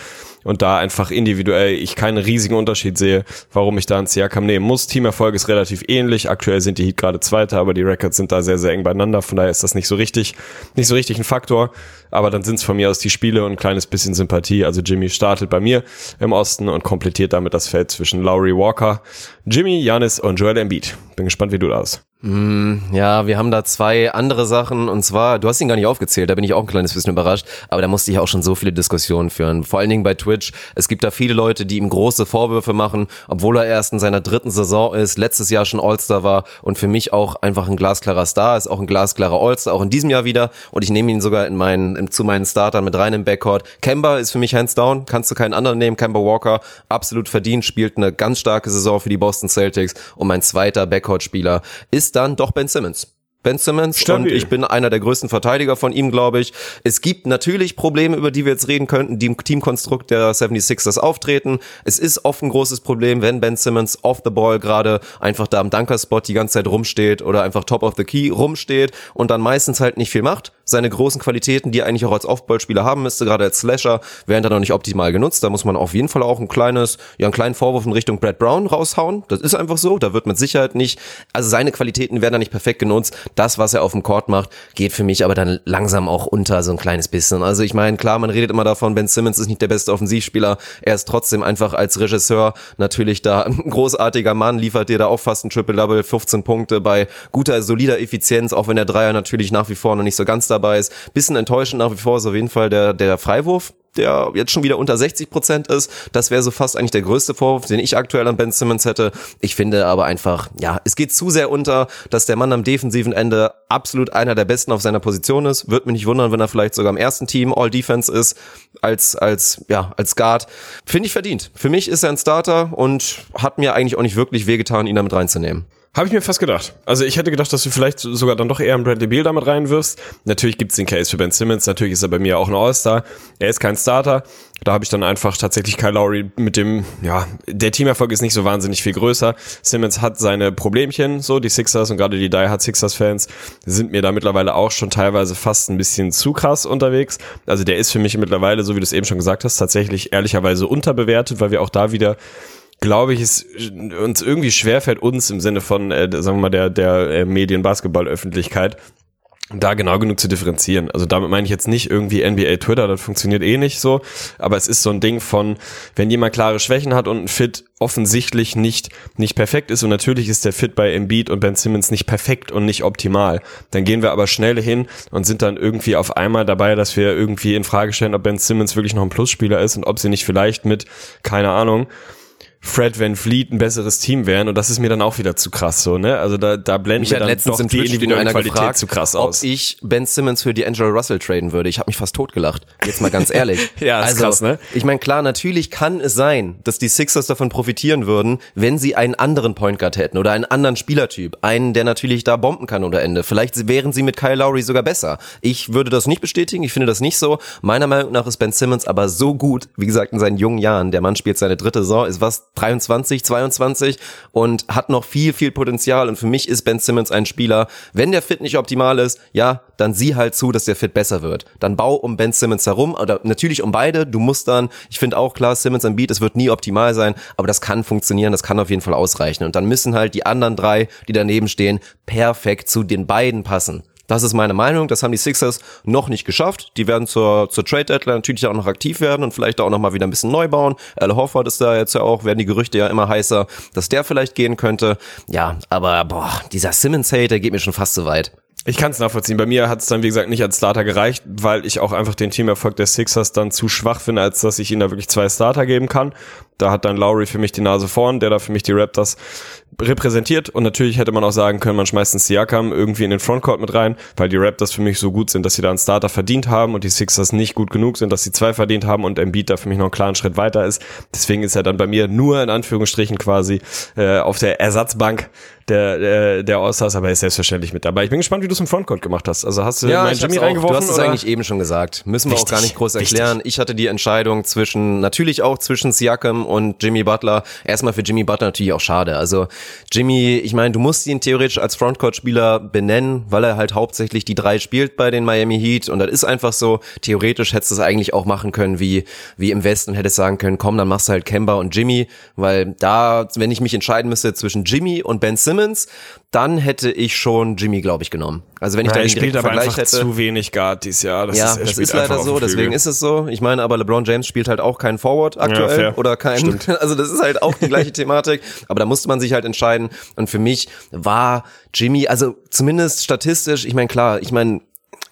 und da einfach individuell ich keinen riesigen Unterschied sehe, warum ich da einen Siakam nehmen muss. Teamerfolg ist relativ ähnlich. Aktuell sind die Heat gerade Zweiter, aber die Records sind da sehr, sehr eng beieinander. Von daher ist das nicht so richtig, nicht so richtig ein Faktor. Aber dann sind es von mir aus die Spiele und ein kleines bisschen Sympathie. Also Jimmy startet bei mir im Osten und komplettiert damit das Feld zwischen Lowry Walker, Jimmy, Janis und Joel Embiid. Bin gespannt, wie du da hast. Mm, ja, wir haben da zwei andere Sachen und zwar, du hast ihn gar nicht aufgezählt, da bin ich auch ein kleines bisschen überrascht, aber da musste ich auch schon so viele Diskussionen führen. Vor allen Dingen bei Twitch. Es gibt da viele Leute, die ihm große Vorwürfe machen, obwohl er erst in seiner dritten Saison ist, letztes Jahr schon All-Star war und für mich auch einfach ein glaskklarer Star ist, auch ein glasklarer All-Star, auch in diesem Jahr wieder und ich nehme ihn sogar in meinen, zu meinen Startern mit rein im Backcourt. Kemba ist für mich hands down, kannst du keinen anderen nehmen. Kemba Walker, absolut verdient, spielt eine ganz starke Saison für die Boston Celtics und mein zweiter Backcourt-Spieler ist dann doch Ben Simmons. Ben Simmons Stabil. und ich bin einer der größten Verteidiger von ihm, glaube ich. Es gibt natürlich Probleme, über die wir jetzt reden könnten, die im Teamkonstrukt der 76ers auftreten. Es ist oft ein großes Problem, wenn Ben Simmons off the ball gerade einfach da am Dunkerspot die ganze Zeit rumsteht oder einfach top of the key rumsteht und dann meistens halt nicht viel macht seine großen Qualitäten, die er eigentlich auch als Off-Ball-Spieler haben müsste, gerade als Slasher, werden da noch nicht optimal genutzt. Da muss man auf jeden Fall auch ein kleines, ja, einen kleinen Vorwurf in Richtung Brad Brown raushauen. Das ist einfach so. Da wird mit Sicherheit nicht, also seine Qualitäten werden da nicht perfekt genutzt. Das, was er auf dem Court macht, geht für mich aber dann langsam auch unter so ein kleines bisschen. Also ich meine, klar, man redet immer davon, Ben Simmons ist nicht der beste Offensivspieler. Er ist trotzdem einfach als Regisseur natürlich da ein großartiger Mann, liefert dir da auch fast ein Triple-Double, 15 Punkte bei guter, solider Effizienz, auch wenn der Dreier natürlich nach wie vor noch nicht so ganz da dabei ist. Bisschen enttäuschend nach wie vor ist auf jeden Fall der, der Freiwurf, der jetzt schon wieder unter 60 Prozent ist. Das wäre so fast eigentlich der größte Vorwurf, den ich aktuell an Ben Simmons hätte. Ich finde aber einfach, ja, es geht zu sehr unter, dass der Mann am defensiven Ende absolut einer der besten auf seiner Position ist. Würde mich nicht wundern, wenn er vielleicht sogar im ersten Team All Defense ist, als, als, ja, als Guard. Finde ich verdient. Für mich ist er ein Starter und hat mir eigentlich auch nicht wirklich wehgetan, ihn damit reinzunehmen. Habe ich mir fast gedacht. Also ich hätte gedacht, dass du vielleicht sogar dann doch eher einen Bradley Beal damit reinwirfst. Natürlich gibt's den Case für Ben Simmons, natürlich ist er bei mir auch ein All-Star. Er ist kein Starter. Da habe ich dann einfach tatsächlich Kyle Lowry mit dem, ja, der Teamerfolg ist nicht so wahnsinnig viel größer. Simmons hat seine Problemchen, so die Sixers und gerade die Die Hard Sixers Fans sind mir da mittlerweile auch schon teilweise fast ein bisschen zu krass unterwegs. Also der ist für mich mittlerweile, so wie du es eben schon gesagt hast, tatsächlich ehrlicherweise unterbewertet, weil wir auch da wieder glaube ich, es uns irgendwie schwerfällt, uns im Sinne von, äh, sagen wir mal, der, der äh, Medien-Basketball-Öffentlichkeit, da genau genug zu differenzieren. Also damit meine ich jetzt nicht irgendwie NBA Twitter, das funktioniert eh nicht so, aber es ist so ein Ding von, wenn jemand klare Schwächen hat und ein Fit offensichtlich nicht nicht perfekt ist und natürlich ist der Fit bei Embiid und Ben Simmons nicht perfekt und nicht optimal, dann gehen wir aber schnell hin und sind dann irgendwie auf einmal dabei, dass wir irgendwie in Frage stellen, ob Ben Simmons wirklich noch ein Plusspieler ist und ob sie nicht vielleicht mit keine Ahnung Fred Van Fleet ein besseres Team wären und das ist mir dann auch wieder zu krass so, ne? Also da, da blenden mich wir dann letztens doch die individuelle Qualität gefragt, zu krass aus. Ob ich Ben Simmons für die Angela Russell traden würde. Ich habe mich fast totgelacht. Jetzt mal ganz ehrlich. ja, ist also, krass, ne? Ich meine, klar, natürlich kann es sein, dass die Sixers davon profitieren würden, wenn sie einen anderen Point Guard hätten oder einen anderen Spielertyp, einen, der natürlich da bomben kann oder Ende. Vielleicht wären sie mit Kyle Lowry sogar besser. Ich würde das nicht bestätigen, ich finde das nicht so. Meiner Meinung nach ist Ben Simmons aber so gut, wie gesagt, in seinen jungen Jahren. Der Mann spielt seine dritte Saison, ist was 23, 22 und hat noch viel, viel Potenzial. Und für mich ist Ben Simmons ein Spieler, wenn der Fit nicht optimal ist, ja, dann sieh halt zu, dass der Fit besser wird. Dann bau um Ben Simmons herum oder natürlich um beide. Du musst dann, ich finde auch klar, Simmons am Beat, es wird nie optimal sein, aber das kann funktionieren, das kann auf jeden Fall ausreichen. Und dann müssen halt die anderen drei, die daneben stehen, perfekt zu den beiden passen. Das ist meine Meinung. Das haben die Sixers noch nicht geschafft. Die werden zur, zur Trade Deadline natürlich auch noch aktiv werden und vielleicht auch noch mal wieder ein bisschen neu bauen. Al Hofford ist da jetzt ja auch, werden die Gerüchte ja immer heißer, dass der vielleicht gehen könnte. Ja, aber boah, dieser Simmons-Hate, der geht mir schon fast zu weit. Ich kann es nachvollziehen. Bei mir hat es dann, wie gesagt, nicht als Starter gereicht, weil ich auch einfach den Teamerfolg der Sixers dann zu schwach finde, als dass ich ihnen da wirklich zwei Starter geben kann. Da hat dann Lowry für mich die Nase vorn, der da für mich die Raptors repräsentiert und natürlich hätte man auch sagen können, man schmeißt einen Siakam irgendwie in den Frontcourt mit rein, weil die Raptors für mich so gut sind, dass sie da einen Starter verdient haben und die Sixers nicht gut genug sind, dass sie zwei verdient haben und Embiid da für mich noch einen klaren Schritt weiter ist. Deswegen ist er dann bei mir nur in Anführungsstrichen quasi äh, auf der Ersatzbank der, der, der All-Stars, aber er ist selbstverständlich mit dabei. Ich bin gespannt, wie du es im Frontcourt gemacht hast. Also hast du ja, meinen Jimmy reingeworfen? Du hast es eigentlich eben schon gesagt. Müssen wir wichtig, auch gar nicht groß erklären. Wichtig. Ich hatte die Entscheidung zwischen, natürlich auch zwischen Siakam und Jimmy Butler. Erstmal für Jimmy Butler natürlich auch schade. Also Jimmy, ich meine, du musst ihn theoretisch als Frontcourt-Spieler benennen, weil er halt hauptsächlich die drei spielt bei den Miami Heat und das ist einfach so. Theoretisch hättest du es eigentlich auch machen können wie, wie im Westen hättest sagen können, komm, dann machst du halt Kemba und Jimmy, weil da, wenn ich mich entscheiden müsste zwischen Jimmy und Ben Simmons, Simmons, dann hätte ich schon Jimmy, glaube ich, genommen. Also wenn ich ja, da spielt aber Vergleich einfach hätte, zu wenig Guard dieses Jahr. Das ja, ist, das ist leider so. Deswegen ist es so. Ich meine, aber LeBron James spielt halt auch keinen Forward aktuell ja, oder kein. Stimmt. Also das ist halt auch die gleiche Thematik. Aber da musste man sich halt entscheiden. Und für mich war Jimmy, also zumindest statistisch. Ich meine, klar, ich meine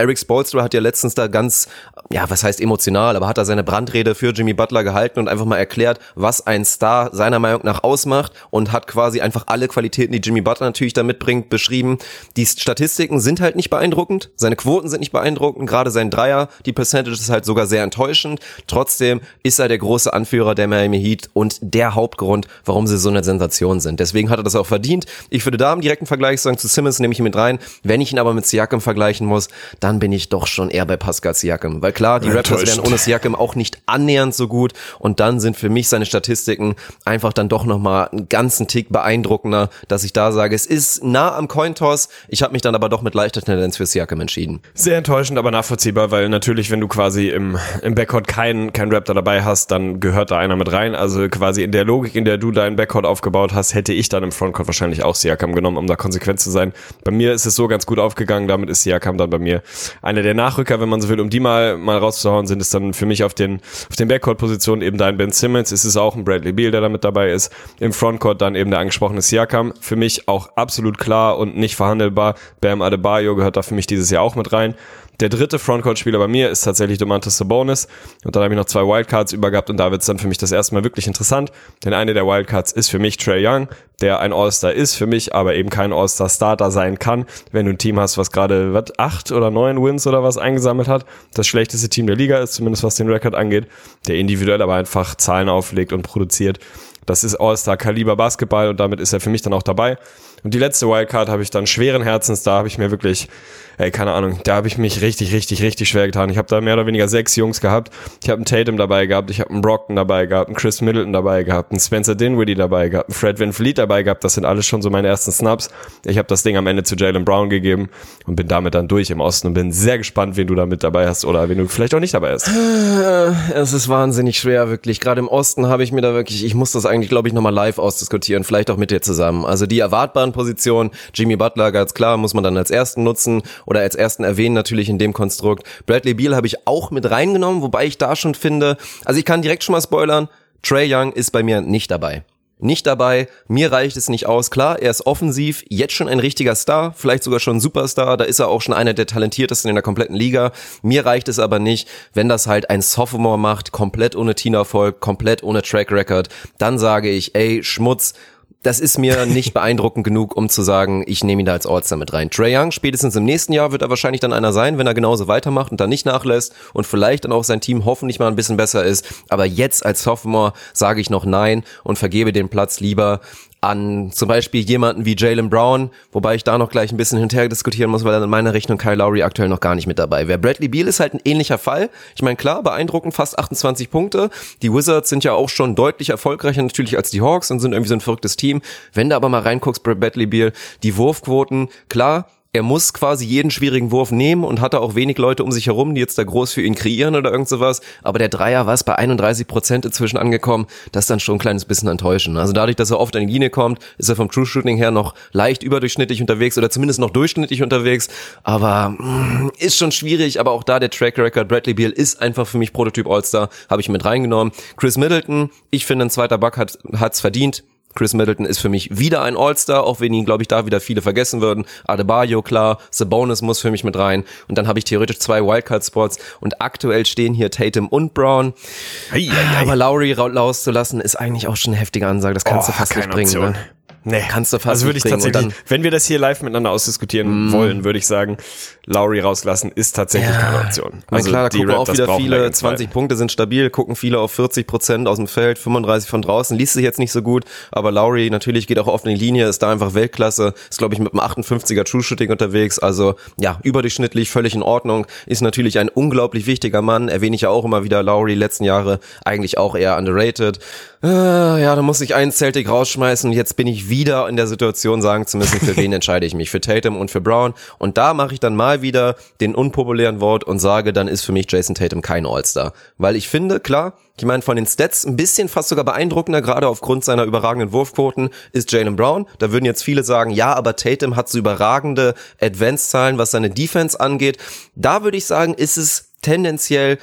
Eric Spolstra hat ja letztens da ganz, ja, was heißt emotional, aber hat da seine Brandrede für Jimmy Butler gehalten und einfach mal erklärt, was ein Star seiner Meinung nach ausmacht und hat quasi einfach alle Qualitäten, die Jimmy Butler natürlich da mitbringt, beschrieben. Die Statistiken sind halt nicht beeindruckend, seine Quoten sind nicht beeindruckend, gerade sein Dreier, die Percentage ist halt sogar sehr enttäuschend. Trotzdem ist er der große Anführer der Miami Heat und der Hauptgrund, warum sie so eine Sensation sind. Deswegen hat er das auch verdient. Ich würde da einen direkten Vergleich sagen zu Simmons, nehme ich ihn mit rein. Wenn ich ihn aber mit Siakam vergleichen muss, dann bin ich doch schon eher bei Pascal Siakam. Weil klar, die Raptors wären ohne Siakam auch nicht annähernd so gut. Und dann sind für mich seine Statistiken einfach dann doch nochmal einen ganzen Tick beeindruckender, dass ich da sage, es ist nah am Cointoss. Ich habe mich dann aber doch mit leichter Tendenz für Siakam entschieden. Sehr enttäuschend, aber nachvollziehbar, weil natürlich, wenn du quasi im, im Backcourt keinen kein Raptor dabei hast, dann gehört da einer mit rein. Also quasi in der Logik, in der du deinen Backcourt aufgebaut hast, hätte ich dann im Frontcourt wahrscheinlich auch Siakam genommen, um da konsequent zu sein. Bei mir ist es so ganz gut aufgegangen, damit ist Siakam dann bei mir einer der Nachrücker, wenn man so will, um die mal, mal rauszuhauen, sind es dann für mich auf den, auf den Backcourt-Positionen eben dein Ben Simmons, es ist auch ein Bradley Beal, der da dabei ist, im Frontcourt dann eben der angesprochene Siakam, für mich auch absolut klar und nicht verhandelbar, Bam Adebayo gehört da für mich dieses Jahr auch mit rein, der dritte Frontcourt-Spieler bei mir ist tatsächlich Domantas Sabonis. Und dann habe ich noch zwei Wildcards über gehabt und da wird es dann für mich das erste Mal wirklich interessant. Denn eine der Wildcards ist für mich Trey Young, der ein All-Star ist für mich, aber eben kein All-Star-Starter sein kann, wenn du ein Team hast, was gerade was, acht oder neun Wins oder was eingesammelt hat. Das schlechteste Team der Liga ist, zumindest was den Rekord angeht, der individuell aber einfach Zahlen auflegt und produziert. Das ist All-Star-Kaliber Basketball und damit ist er für mich dann auch dabei. Und die letzte Wildcard habe ich dann schweren Herzens, da habe ich mir wirklich, ey, keine Ahnung, da habe ich mich richtig, richtig, richtig schwer getan. Ich habe da mehr oder weniger sechs Jungs gehabt. Ich habe einen Tatum dabei gehabt, ich habe einen Brockton dabei gehabt, einen Chris Middleton dabei gehabt, einen Spencer Dinwiddie dabei gehabt, einen Fred Van Fleet dabei gehabt. Das sind alles schon so meine ersten Snaps. Ich habe das Ding am Ende zu Jalen Brown gegeben und bin damit dann durch im Osten und bin sehr gespannt, wen du da mit dabei hast oder wen du vielleicht auch nicht dabei hast. Es ist wahnsinnig schwer, wirklich. Gerade im Osten habe ich mir da wirklich, ich muss das eigentlich, glaube ich, nochmal live ausdiskutieren, vielleicht auch mit dir zusammen. Also die erwartbaren Position. Jimmy Butler, ganz klar, muss man dann als ersten nutzen oder als ersten erwähnen natürlich in dem Konstrukt. Bradley Beal habe ich auch mit reingenommen, wobei ich da schon finde, also ich kann direkt schon mal spoilern, Trey Young ist bei mir nicht dabei nicht dabei. Mir reicht es nicht aus. Klar, er ist offensiv, jetzt schon ein richtiger Star, vielleicht sogar schon ein Superstar. Da ist er auch schon einer der talentiertesten in der kompletten Liga. Mir reicht es aber nicht, wenn das halt ein Sophomore macht, komplett ohne Teamerfolg, komplett ohne Track Record. Dann sage ich, ey, Schmutz, das ist mir nicht beeindruckend genug, um zu sagen, ich nehme ihn da als All-Star mit rein. Trey Young, spätestens im nächsten Jahr wird er wahrscheinlich dann einer sein, wenn er genauso weitermacht und dann nicht nachlässt und vielleicht dann auch sein Team hoffentlich mal ein bisschen besser ist. Aber jetzt als Sophomore sage ich noch nein und vergebe den Platz lieber an zum Beispiel jemanden wie Jalen Brown, wobei ich da noch gleich ein bisschen hinterher diskutieren muss, weil in meiner Rechnung Kyle Lowry aktuell noch gar nicht mit dabei wäre. Bradley Beal ist halt ein ähnlicher Fall. Ich meine, klar, beeindruckend, fast 28 Punkte. Die Wizards sind ja auch schon deutlich erfolgreicher natürlich als die Hawks und sind irgendwie so ein verrücktes Team. Wenn du aber mal reinguckst, Bradley Beal, die Wurfquoten, klar, er muss quasi jeden schwierigen Wurf nehmen und hatte auch wenig Leute um sich herum, die jetzt da groß für ihn kreieren oder irgend sowas. Aber der Dreier war es bei 31 Prozent inzwischen angekommen. Das ist dann schon ein kleines bisschen enttäuschend. Also dadurch, dass er oft an die Linie kommt, ist er vom True Shooting her noch leicht überdurchschnittlich unterwegs oder zumindest noch durchschnittlich unterwegs. Aber mh, mm, ist schon schwierig. Aber auch da der Track Record Bradley Beal ist einfach für mich Prototyp All-Star. Habe ich mit reingenommen. Chris Middleton, ich finde, ein zweiter Buck hat hat's verdient Chris Middleton ist für mich wieder ein All-Star, auch wenn ihn, glaube ich, da wieder viele vergessen würden. Adebayo, klar, Sabonis muss für mich mit rein. Und dann habe ich theoretisch zwei Wildcard-Spots und aktuell stehen hier Tatum und Brown. Ei, ei, ei. Aber Lowry rauszulassen ist eigentlich auch schon eine heftige Ansage. Das kannst oh, du fast nicht bringen. Ne? Nee, kannst du fast Also würde ich tatsächlich, wenn wir das hier live miteinander ausdiskutieren mm. wollen, würde ich sagen, Lowry rauslassen ist tatsächlich ja. keine Option. Also klar, da gucken Rap, auch wieder viele, 20 Punkte sind stabil, gucken viele auf 40 Prozent aus dem Feld, 35 von draußen, liest sich jetzt nicht so gut, aber Lowry natürlich geht auch in die Linie, ist da einfach Weltklasse, ist glaube ich mit einem 58er True Shooting unterwegs, also ja, überdurchschnittlich, völlig in Ordnung, ist natürlich ein unglaublich wichtiger Mann, erwähne ich ja auch immer wieder, Lowry letzten Jahre eigentlich auch eher underrated. Äh, ja, da muss ich einen Celtic rausschmeißen, jetzt bin ich wieder in der Situation sagen zu müssen, für wen entscheide ich mich, für Tatum und für Brown und da mache ich dann mal wieder den unpopulären Wort und sage, dann ist für mich Jason Tatum kein All-Star. Weil ich finde, klar, ich meine, von den Stats ein bisschen fast sogar beeindruckender, gerade aufgrund seiner überragenden Wurfquoten, ist Jalen Brown. Da würden jetzt viele sagen, ja, aber Tatum hat so überragende Advanced-Zahlen, was seine Defense angeht. Da würde ich sagen, ist es tendenziell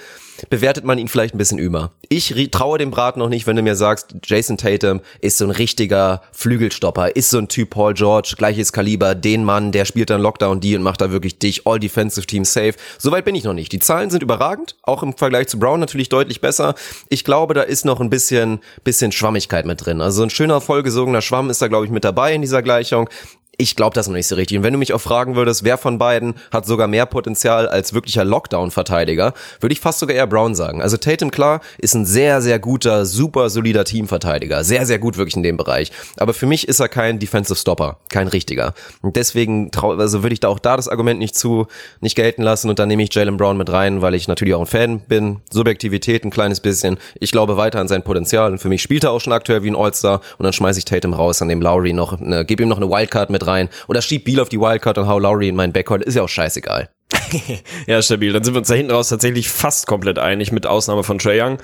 bewertet man ihn vielleicht ein bisschen über. Ich traue dem Brat noch nicht, wenn du mir sagst, Jason Tatum ist so ein richtiger Flügelstopper, ist so ein Typ Paul George, gleiches Kaliber, den Mann, der spielt dann Lockdown D und macht da wirklich dich All Defensive Team safe. Soweit bin ich noch nicht. Die Zahlen sind überragend, auch im Vergleich zu Brown natürlich deutlich besser. Ich glaube, da ist noch ein bisschen, bisschen Schwammigkeit mit drin. Also ein schöner vollgesogener Schwamm ist da, glaube ich, mit dabei in dieser Gleichung ich glaube das noch nicht so richtig. Und wenn du mich auch fragen würdest, wer von beiden hat sogar mehr Potenzial als wirklicher Lockdown-Verteidiger, würde ich fast sogar eher Brown sagen. Also Tatum, klar, ist ein sehr, sehr guter, super solider Teamverteidiger. Sehr, sehr gut wirklich in dem Bereich. Aber für mich ist er kein Defensive Stopper, kein richtiger. Und deswegen also würde ich da auch da das Argument nicht zu, nicht gelten lassen. Und dann nehme ich Jalen Brown mit rein, weil ich natürlich auch ein Fan bin. Subjektivität ein kleines bisschen. Ich glaube weiter an sein Potenzial. Und für mich spielt er auch schon aktuell wie ein All-Star. Und dann schmeiße ich Tatum raus, an dem Lowry noch, eine, gebe ihm noch eine Wildcard mit rein oder schieb Beal auf die Wildcard und hau Lowry in meinen Backcourt, ist ja auch scheißegal. ja, stabil. Dann sind wir uns da hinten raus tatsächlich fast komplett einig, mit Ausnahme von Trey Young,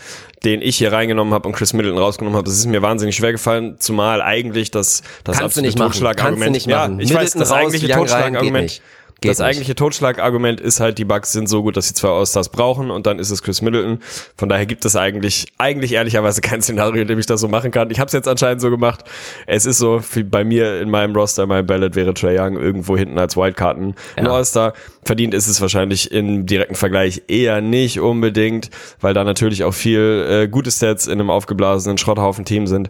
den ich hier reingenommen habe und Chris Middleton rausgenommen habe. Das ist mir wahnsinnig schwer gefallen, zumal eigentlich das, das Kannst absolute Totschlagargument. Ja, ich Middleton weiß, das raus, eigentliche Totschlagargument Geht das nicht. eigentliche Totschlagargument ist halt, die Bugs sind so gut, dass sie zwei All-Stars brauchen und dann ist es Chris Middleton. Von daher gibt es eigentlich, eigentlich ehrlicherweise kein Szenario, in dem ich das so machen kann. Ich habe es jetzt anscheinend so gemacht. Es ist so, wie bei mir in meinem Roster, in meinem Ballot wäre Trey Young irgendwo hinten als Wildkarten ein ja. All-Star. Verdient ist es wahrscheinlich im direkten Vergleich eher nicht unbedingt, weil da natürlich auch viel äh, gute Stats in einem aufgeblasenen Schrotthaufen-Team sind.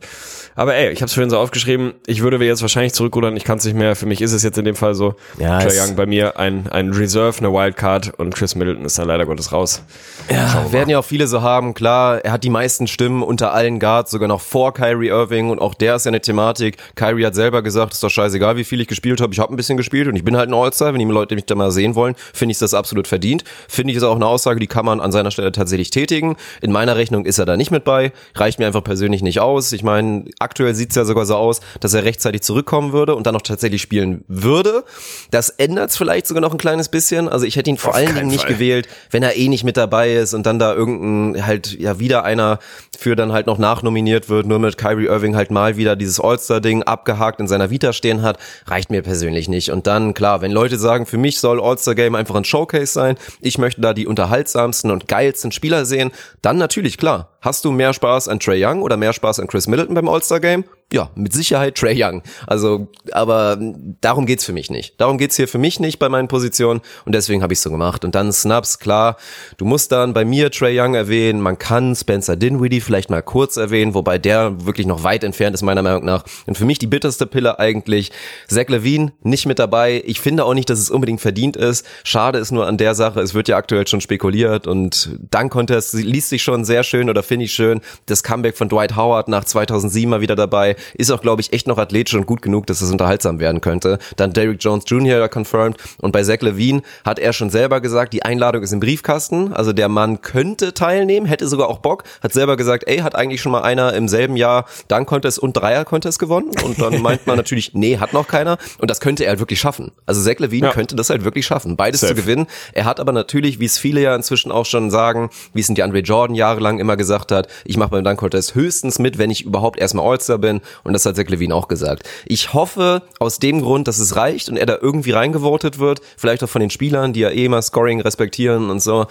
Aber ey, ich habe es vorhin so aufgeschrieben, ich würde jetzt wahrscheinlich zurückrudern, ich kann es nicht mehr. Für mich ist es jetzt in dem Fall so. Ja, Trey Young bei mir ein, ein Reserve, eine Wildcard und Chris Middleton ist da leider Gottes raus. Ja, werden ja auch viele so haben. Klar, er hat die meisten Stimmen unter allen Guards, sogar noch vor Kyrie Irving und auch der ist ja eine Thematik. Kyrie hat selber gesagt, ist doch scheißegal, wie viel ich gespielt habe. Ich habe ein bisschen gespielt und ich bin halt ein All-Star. Wenn die Leute mich da mal sehen wollen, finde ich das absolut verdient. Finde ich ist auch eine Aussage, die kann man an seiner Stelle tatsächlich tätigen. In meiner Rechnung ist er da nicht mit bei. Reicht mir einfach persönlich nicht aus. Ich meine, aktuell sieht es ja sogar so aus, dass er rechtzeitig zurückkommen würde und dann auch tatsächlich spielen würde. Das ändert es vielleicht sogar noch ein kleines bisschen. Also ich hätte ihn vor Auf allen Dingen nicht Fall. gewählt, wenn er eh nicht mit dabei ist und dann da irgendein halt ja wieder einer für dann halt noch nachnominiert wird, nur mit Kyrie Irving halt mal wieder dieses All-Star-Ding abgehakt in seiner Vita stehen hat, reicht mir persönlich nicht. Und dann, klar, wenn Leute sagen, für mich soll All-Star-Game einfach ein Showcase sein, ich möchte da die unterhaltsamsten und geilsten Spieler sehen, dann natürlich, klar, Hast du mehr Spaß an Trey Young oder mehr Spaß an Chris Middleton beim All-Star Game? Ja, mit Sicherheit Trey Young. Also, aber darum geht's für mich nicht. Darum geht's hier für mich nicht bei meinen Positionen und deswegen habe ich so gemacht. Und dann Snaps, klar, du musst dann bei mir Trey Young erwähnen. Man kann Spencer Dinwiddie vielleicht mal kurz erwähnen, wobei der wirklich noch weit entfernt ist meiner Meinung nach. Und für mich die bitterste Pille eigentlich Zach Levine nicht mit dabei. Ich finde auch nicht, dass es unbedingt verdient ist. Schade ist nur an der Sache, es wird ja aktuell schon spekuliert und dann konnte es liest sich schon sehr schön oder finde ich schön. Das Comeback von Dwight Howard nach 2007 mal wieder dabei. Ist auch, glaube ich, echt noch athletisch und gut genug, dass es unterhaltsam werden könnte. Dann Derrick Jones Jr. confirmed. Und bei Zach Levine hat er schon selber gesagt, die Einladung ist im Briefkasten. Also der Mann könnte teilnehmen, hätte sogar auch Bock. Hat selber gesagt, ey, hat eigentlich schon mal einer im selben Jahr Dunk Contest und Dreier Contest gewonnen. Und dann meint man natürlich, nee, hat noch keiner. Und das könnte er halt wirklich schaffen. Also Zach Levine ja. könnte das halt wirklich schaffen, beides Safe. zu gewinnen. Er hat aber natürlich, wie es viele ja inzwischen auch schon sagen, wie es die Andre Jordan jahrelang immer gesagt hat, ich mache beim Dunk Contest höchstens mit, wenn ich überhaupt erstmal All-Star bin. Und das hat Zach Levine auch gesagt. Ich hoffe aus dem Grund, dass es reicht und er da irgendwie reingevotet wird, vielleicht auch von den Spielern, die ja eh immer Scoring respektieren und so.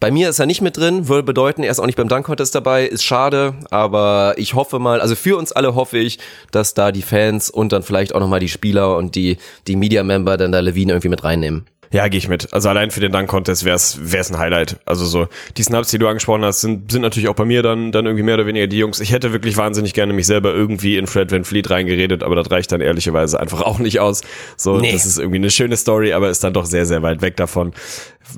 Bei mir ist er nicht mit drin, würde bedeuten, er ist auch nicht beim Dunk Contest dabei, ist schade, aber ich hoffe mal, also für uns alle hoffe ich, dass da die Fans und dann vielleicht auch nochmal die Spieler und die, die Media Member dann da Levine irgendwie mit reinnehmen. Ja, gehe ich mit. Also allein für den Dunk-Contest wäre es ein Highlight. Also so, die Snaps, die du angesprochen hast, sind, sind natürlich auch bei mir dann, dann irgendwie mehr oder weniger die Jungs. Ich hätte wirklich wahnsinnig gerne mich selber irgendwie in Fred Van Fleet reingeredet, aber das reicht dann ehrlicherweise einfach auch nicht aus. So, nee. das ist irgendwie eine schöne Story, aber ist dann doch sehr, sehr weit weg davon.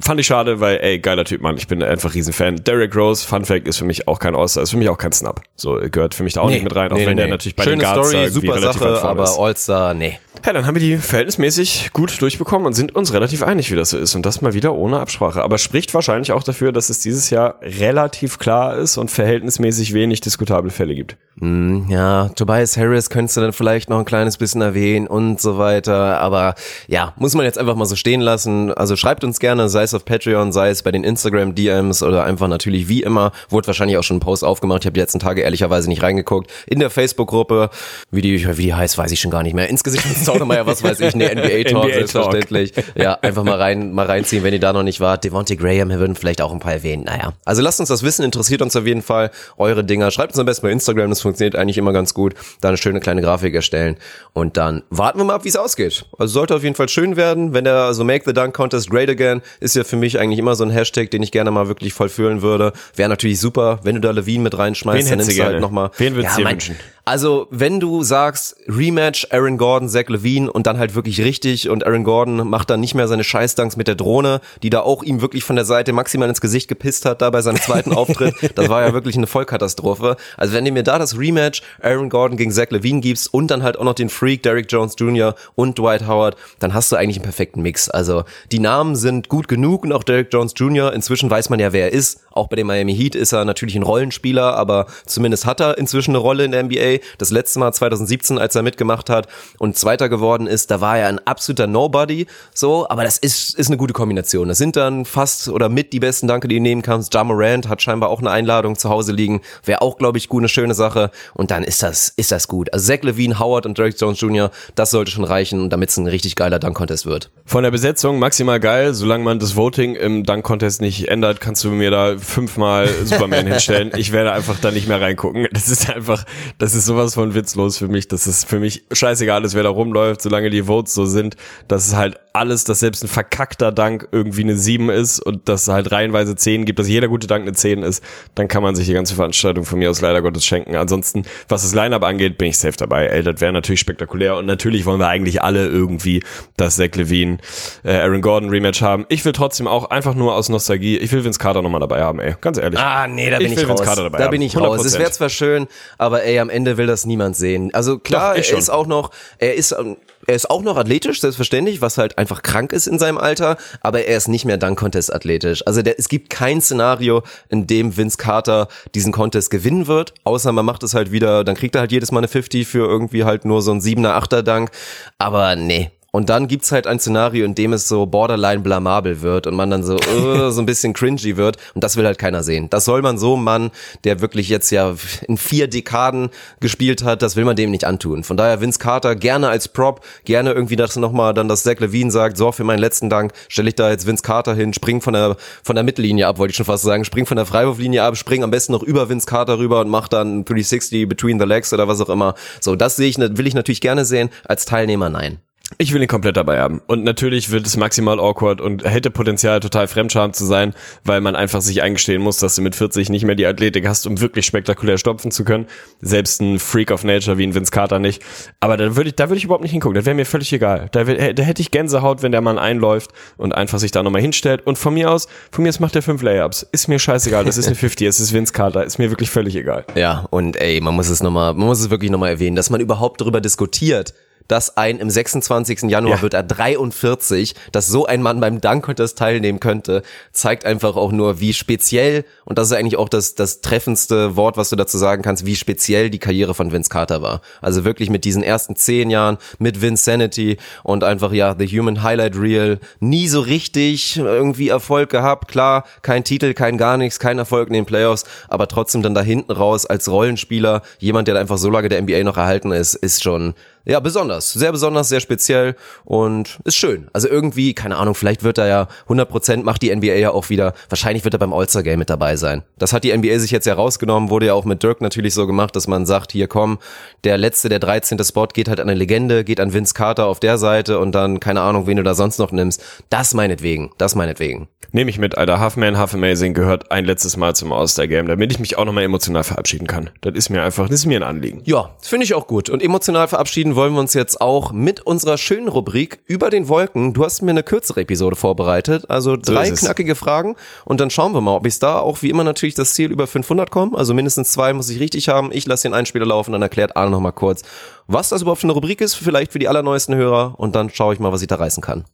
Fand ich schade, weil, ey, geiler Typ, Mann. Ich bin einfach Riesenfan. Derek Rose, Fun Fact, ist für mich auch kein All-Star, ist für mich auch kein Snap. So, gehört für mich da auch nee, nicht mit rein, auch nee, wenn der natürlich bei Schöne den Guards Story, super Sache, aber All-Star, nee. Ja, dann haben wir die verhältnismäßig gut durchbekommen und sind uns relativ einig, wie das so ist. Und das mal wieder ohne Absprache. Aber spricht wahrscheinlich auch dafür, dass es dieses Jahr relativ klar ist und verhältnismäßig wenig diskutable Fälle gibt. Mm, ja, Tobias Harris könntest du dann vielleicht noch ein kleines bisschen erwähnen und so weiter. Aber ja, muss man jetzt einfach mal so stehen lassen. Also schreibt uns gerne, sei es auf Patreon, sei es bei den Instagram DMs oder einfach natürlich wie immer. Wurde wahrscheinlich auch schon ein Post aufgemacht. Ich habe die letzten Tage ehrlicherweise nicht reingeguckt. In der Facebook-Gruppe, wie die, wie die heißt, weiß ich schon gar nicht mehr. Ins Gesicht Zaunemeier, was weiß ich, ne, NBA Talk, NBA selbstverständlich. Ja, einfach mal rein, mal reinziehen, wenn ihr da noch nicht wart. Devontae Graham, wir würden vielleicht auch ein paar erwähnen. Naja. Also lasst uns das wissen, interessiert uns auf jeden Fall eure Dinger. Schreibt uns am besten bei Instagram, das funktioniert eigentlich immer ganz gut. Da eine schöne kleine Grafik erstellen. Und dann warten wir mal ab, wie es ausgeht. Also sollte auf jeden Fall schön werden. Wenn der, also Make the Dunk Contest Great Again, ist ja für mich eigentlich immer so ein Hashtag, den ich gerne mal wirklich vollführen würde. Wäre natürlich super, wenn du da Levine mit reinschmeißt, Wen dann nimmst du halt nochmal. Wen würdest ja, du wünschen? Also, wenn du sagst, Rematch, Aaron Gordon, Zach Levine und dann halt wirklich richtig und Aaron Gordon macht dann nicht mehr seine Scheißdanks mit der Drohne, die da auch ihm wirklich von der Seite maximal ins Gesicht gepisst hat, da bei seinem zweiten Auftritt. Das war ja wirklich eine Vollkatastrophe. Also, wenn du mir da das Rematch, Aaron Gordon gegen Zach Levine gibst und dann halt auch noch den Freak, Derrick Jones Jr. und Dwight Howard, dann hast du eigentlich einen perfekten Mix. Also, die Namen sind gut genug und auch Derrick Jones Jr. Inzwischen weiß man ja, wer er ist. Auch bei dem Miami Heat ist er natürlich ein Rollenspieler, aber zumindest hat er inzwischen eine Rolle in der NBA. Das letzte Mal 2017, als er mitgemacht hat und Zweiter geworden ist, da war er ein absoluter Nobody, so, aber das ist, ist eine gute Kombination. Das sind dann fast oder mit die besten Danke, die du nehmen kannst. Ja hat scheinbar auch eine Einladung zu Hause liegen, wäre auch, glaube ich, gut, eine schöne Sache und dann ist das, ist das gut. Also Zach Levine, Howard und Derek Jones Jr., das sollte schon reichen, damit es ein richtig geiler Dunk-Contest wird. Von der Besetzung maximal geil, solange man das Voting im Dunk-Contest nicht ändert, kannst du mir da fünfmal Superman hinstellen. Ich werde einfach da nicht mehr reingucken. Das ist einfach, das ist sowas von witzlos für mich. Das ist für mich scheißegal ist, wer da rumläuft, solange die Votes so sind, dass es halt alles, dass selbst ein verkackter Dank irgendwie eine 7 ist und dass es halt reihenweise 10 gibt, dass jeder gute Dank eine 10 ist, dann kann man sich die ganze Veranstaltung von mir aus leider Gottes schenken. Ansonsten, was das Line-Up angeht, bin ich safe dabei. Ey, das wäre natürlich spektakulär und natürlich wollen wir eigentlich alle irgendwie das Zach Levine, äh, Aaron Gordon Rematch haben. Ich will trotzdem auch einfach nur aus Nostalgie, ich will Vince Carter nochmal dabei haben, ey. Ganz ehrlich. Ah, nee, da bin ich, ich raus. da haben. bin ich 100%. raus. Es wäre zwar schön, aber ey, am Ende will das niemand sehen. Also klar, Doch, er ist auch noch, er ist, ähm, er ist auch noch athletisch, selbstverständlich, was halt einfach krank ist in seinem Alter, aber er ist nicht mehr Dunk Contest athletisch. Also der, es gibt kein Szenario, in dem Vince Carter diesen Contest gewinnen wird, außer man macht es halt wieder, dann kriegt er halt jedes Mal eine 50 für irgendwie halt nur so ein 7er, 8er Dank, aber nee, und dann gibt's halt ein Szenario, in dem es so borderline blamabel wird und man dann so, uh, so ein bisschen cringy wird. Und das will halt keiner sehen. Das soll man so einem Mann, der wirklich jetzt ja in vier Dekaden gespielt hat, das will man dem nicht antun. Von daher Vince Carter gerne als Prop, gerne irgendwie das nochmal dann, dass Zach Levine sagt, so für meinen letzten Dank stelle ich da jetzt Vince Carter hin, spring von der, von der Mittellinie ab, wollte ich schon fast sagen, spring von der Freiwurflinie ab, spring am besten noch über Vince Carter rüber und mach dann 360 between the legs oder was auch immer. So, das sehe ich, will ich natürlich gerne sehen. Als Teilnehmer nein. Ich will ihn komplett dabei haben. Und natürlich wird es maximal awkward und hätte Potenzial, total fremdscham zu sein, weil man einfach sich eingestehen muss, dass du mit 40 nicht mehr die Athletik hast, um wirklich spektakulär stopfen zu können. Selbst ein Freak of Nature wie ein Vince Carter nicht. Aber da würde ich, da würde ich überhaupt nicht hingucken. Das wäre mir völlig egal. Da, da hätte ich Gänsehaut, wenn der Mann einläuft und einfach sich da nochmal hinstellt. Und von mir aus, von mir aus macht er fünf Layups. Ist mir scheißegal. Das ist eine 50, es ist Vince Carter. Ist mir wirklich völlig egal. Ja, und ey, man muss es nochmal, man muss es wirklich nochmal erwähnen, dass man überhaupt darüber diskutiert, dass ein im 26. Januar ja. wird er 43, dass so ein Mann beim Dunk Contest teilnehmen könnte, zeigt einfach auch nur, wie speziell, und das ist eigentlich auch das, das treffendste Wort, was du dazu sagen kannst, wie speziell die Karriere von Vince Carter war. Also wirklich mit diesen ersten zehn Jahren, mit Vince Sanity und einfach, ja, The Human Highlight Reel, nie so richtig irgendwie Erfolg gehabt, klar, kein Titel, kein gar nichts, kein Erfolg in den Playoffs, aber trotzdem dann da hinten raus als Rollenspieler, jemand, der einfach so lange der NBA noch erhalten ist, ist schon ja, besonders. Sehr besonders, sehr speziell und ist schön. Also irgendwie, keine Ahnung, vielleicht wird er ja 100% macht die NBA ja auch wieder, wahrscheinlich wird er beim All-Star-Game mit dabei sein. Das hat die NBA sich jetzt ja rausgenommen, wurde ja auch mit Dirk natürlich so gemacht, dass man sagt, hier komm, der letzte, der 13. Spot geht halt an eine Legende, geht an Vince Carter auf der Seite und dann, keine Ahnung, wen du da sonst noch nimmst. Das meinetwegen, das meinetwegen. Nehme ich mit, Alter. Half Man, Half Amazing gehört ein letztes Mal zum All-Star-Game, damit ich mich auch nochmal emotional verabschieden kann. Das ist mir einfach, das ist mir ein Anliegen. Ja, finde ich auch gut. Und emotional verabschieden wollen wir uns jetzt auch mit unserer schönen Rubrik über den Wolken. Du hast mir eine kürzere Episode vorbereitet, also drei so knackige Fragen und dann schauen wir mal, ob ich da auch wie immer natürlich das Ziel über 500 komme. Also mindestens zwei muss ich richtig haben. Ich lasse den Einspieler laufen, dann erklärt Arne nochmal kurz, was das überhaupt für eine Rubrik ist, vielleicht für die allerneuesten Hörer und dann schaue ich mal, was ich da reißen kann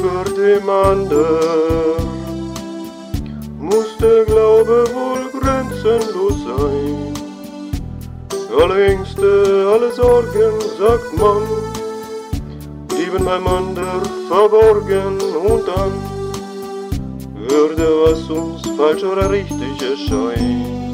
über dem anderen muss der Glaube wohl grenzenlos sein. Alle Ängste, alle Sorgen, sagt man, blieben beim anderen verborgen und dann würde, was uns falsch oder richtig erscheint,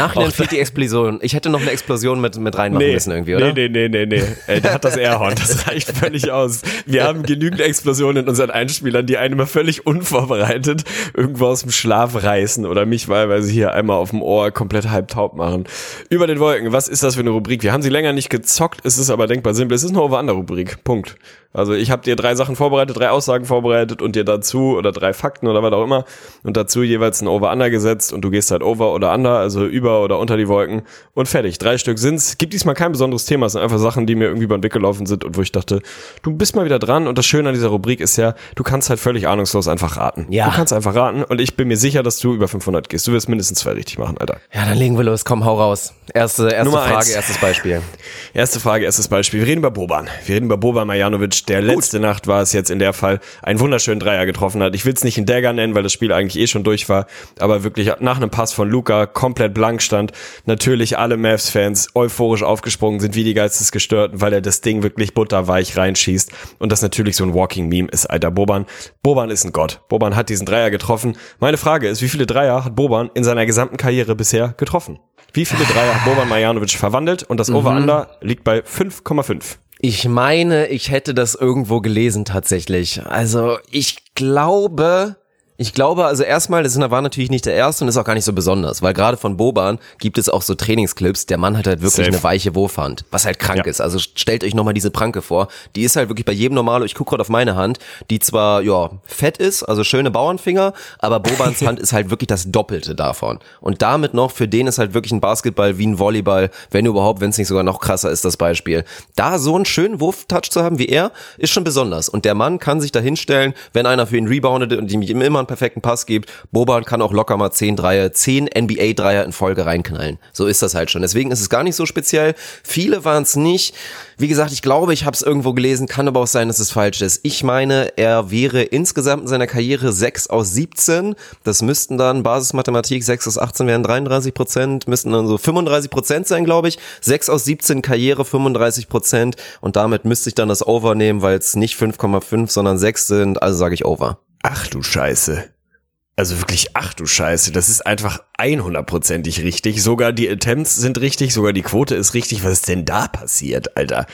Nachhinein fehlt die Explosion. Ich hätte noch eine Explosion mit, mit reinmachen nee, müssen irgendwie, oder? Nee, nee, nee, nee, nee. Ey, der hat das Airhorn. Das reicht völlig aus. Wir haben genügend Explosionen in unseren Einspielern, die einen immer völlig unvorbereitet irgendwo aus dem Schlaf reißen oder mich wahlweise hier einmal auf dem Ohr komplett halb taub machen. Über den Wolken. Was ist das für eine Rubrik? Wir haben sie länger nicht gezockt. Es ist aber denkbar simpel. Es ist eine Over-Under-Rubrik. Punkt. Also ich habe dir drei Sachen vorbereitet, drei Aussagen vorbereitet und dir dazu oder drei Fakten oder was auch immer und dazu jeweils ein Over-Under gesetzt und du gehst halt Over oder Under, also über oder unter die Wolken und fertig. Drei Stück sind's. Gibt diesmal kein besonderes Thema, es sind einfach Sachen, die mir irgendwie beim Weg gelaufen sind und wo ich dachte, du bist mal wieder dran und das Schöne an dieser Rubrik ist ja, du kannst halt völlig ahnungslos einfach raten. Ja. Du kannst einfach raten und ich bin mir sicher, dass du über 500 gehst. Du wirst mindestens zwei richtig machen, Alter. Ja, dann legen wir los. Komm, hau raus. Erste, erste Nummer Frage, eins. erstes Beispiel. Erste Frage, erstes Beispiel. Wir reden über Boban. Wir reden über Boban Marjanovic, der Gut. letzte Nacht war es jetzt in der Fall, einen wunderschönen Dreier getroffen hat. Ich will es nicht in Dagger nennen, weil das Spiel eigentlich eh schon durch war, aber wirklich nach einem Pass von Luca komplett blank stand. Natürlich alle Mavs-Fans euphorisch aufgesprungen sind wie die Geistesgestörten, weil er das Ding wirklich butterweich reinschießt und das natürlich so ein Walking-Meme ist, alter Boban. Boban ist ein Gott. Boban hat diesen Dreier getroffen. Meine Frage ist, wie viele Dreier hat Boban in seiner gesamten Karriere bisher getroffen? Wie viele Dreier hat Boban Marjanovic verwandelt? Und das mhm. Over-Under liegt bei 5,5. Ich meine, ich hätte das irgendwo gelesen tatsächlich. Also ich glaube, ich glaube, also erstmal, das war natürlich nicht der erste und ist auch gar nicht so besonders, weil gerade von Boban gibt es auch so Trainingsclips, der Mann hat halt wirklich Safe. eine weiche Wurfhand, was halt krank ja. ist. Also stellt euch nochmal diese Pranke vor. Die ist halt wirklich bei jedem Normalo, ich gucke gerade auf meine Hand, die zwar, ja, fett ist, also schöne Bauernfinger, aber Bobans Hand ist halt wirklich das Doppelte davon. Und damit noch, für den ist halt wirklich ein Basketball wie ein Volleyball, wenn überhaupt, wenn es nicht sogar noch krasser ist, das Beispiel. Da so einen schönen Wurftouch zu haben wie er, ist schon besonders. Und der Mann kann sich da hinstellen, wenn einer für ihn reboundet und ihm immer perfekten Pass gibt. Boban kann auch locker mal 10 Dreier, 10 NBA-Dreier in Folge reinknallen. So ist das halt schon. Deswegen ist es gar nicht so speziell. Viele waren es nicht. Wie gesagt, ich glaube, ich habe es irgendwo gelesen, kann aber auch sein, dass es falsch ist. Ich meine, er wäre insgesamt in seiner Karriere 6 aus 17. Das müssten dann Basismathematik 6 aus 18 wären 33 Prozent, müssten dann so 35 Prozent sein, glaube ich. 6 aus 17 Karriere 35 Prozent und damit müsste ich dann das Over nehmen, weil es nicht 5,5, sondern 6 sind. Also sage ich Over. Ach du Scheiße. Also wirklich, ach du Scheiße, das ist einfach 100%ig richtig. Sogar die Attempts sind richtig, sogar die Quote ist richtig. Was ist denn da passiert, Alter?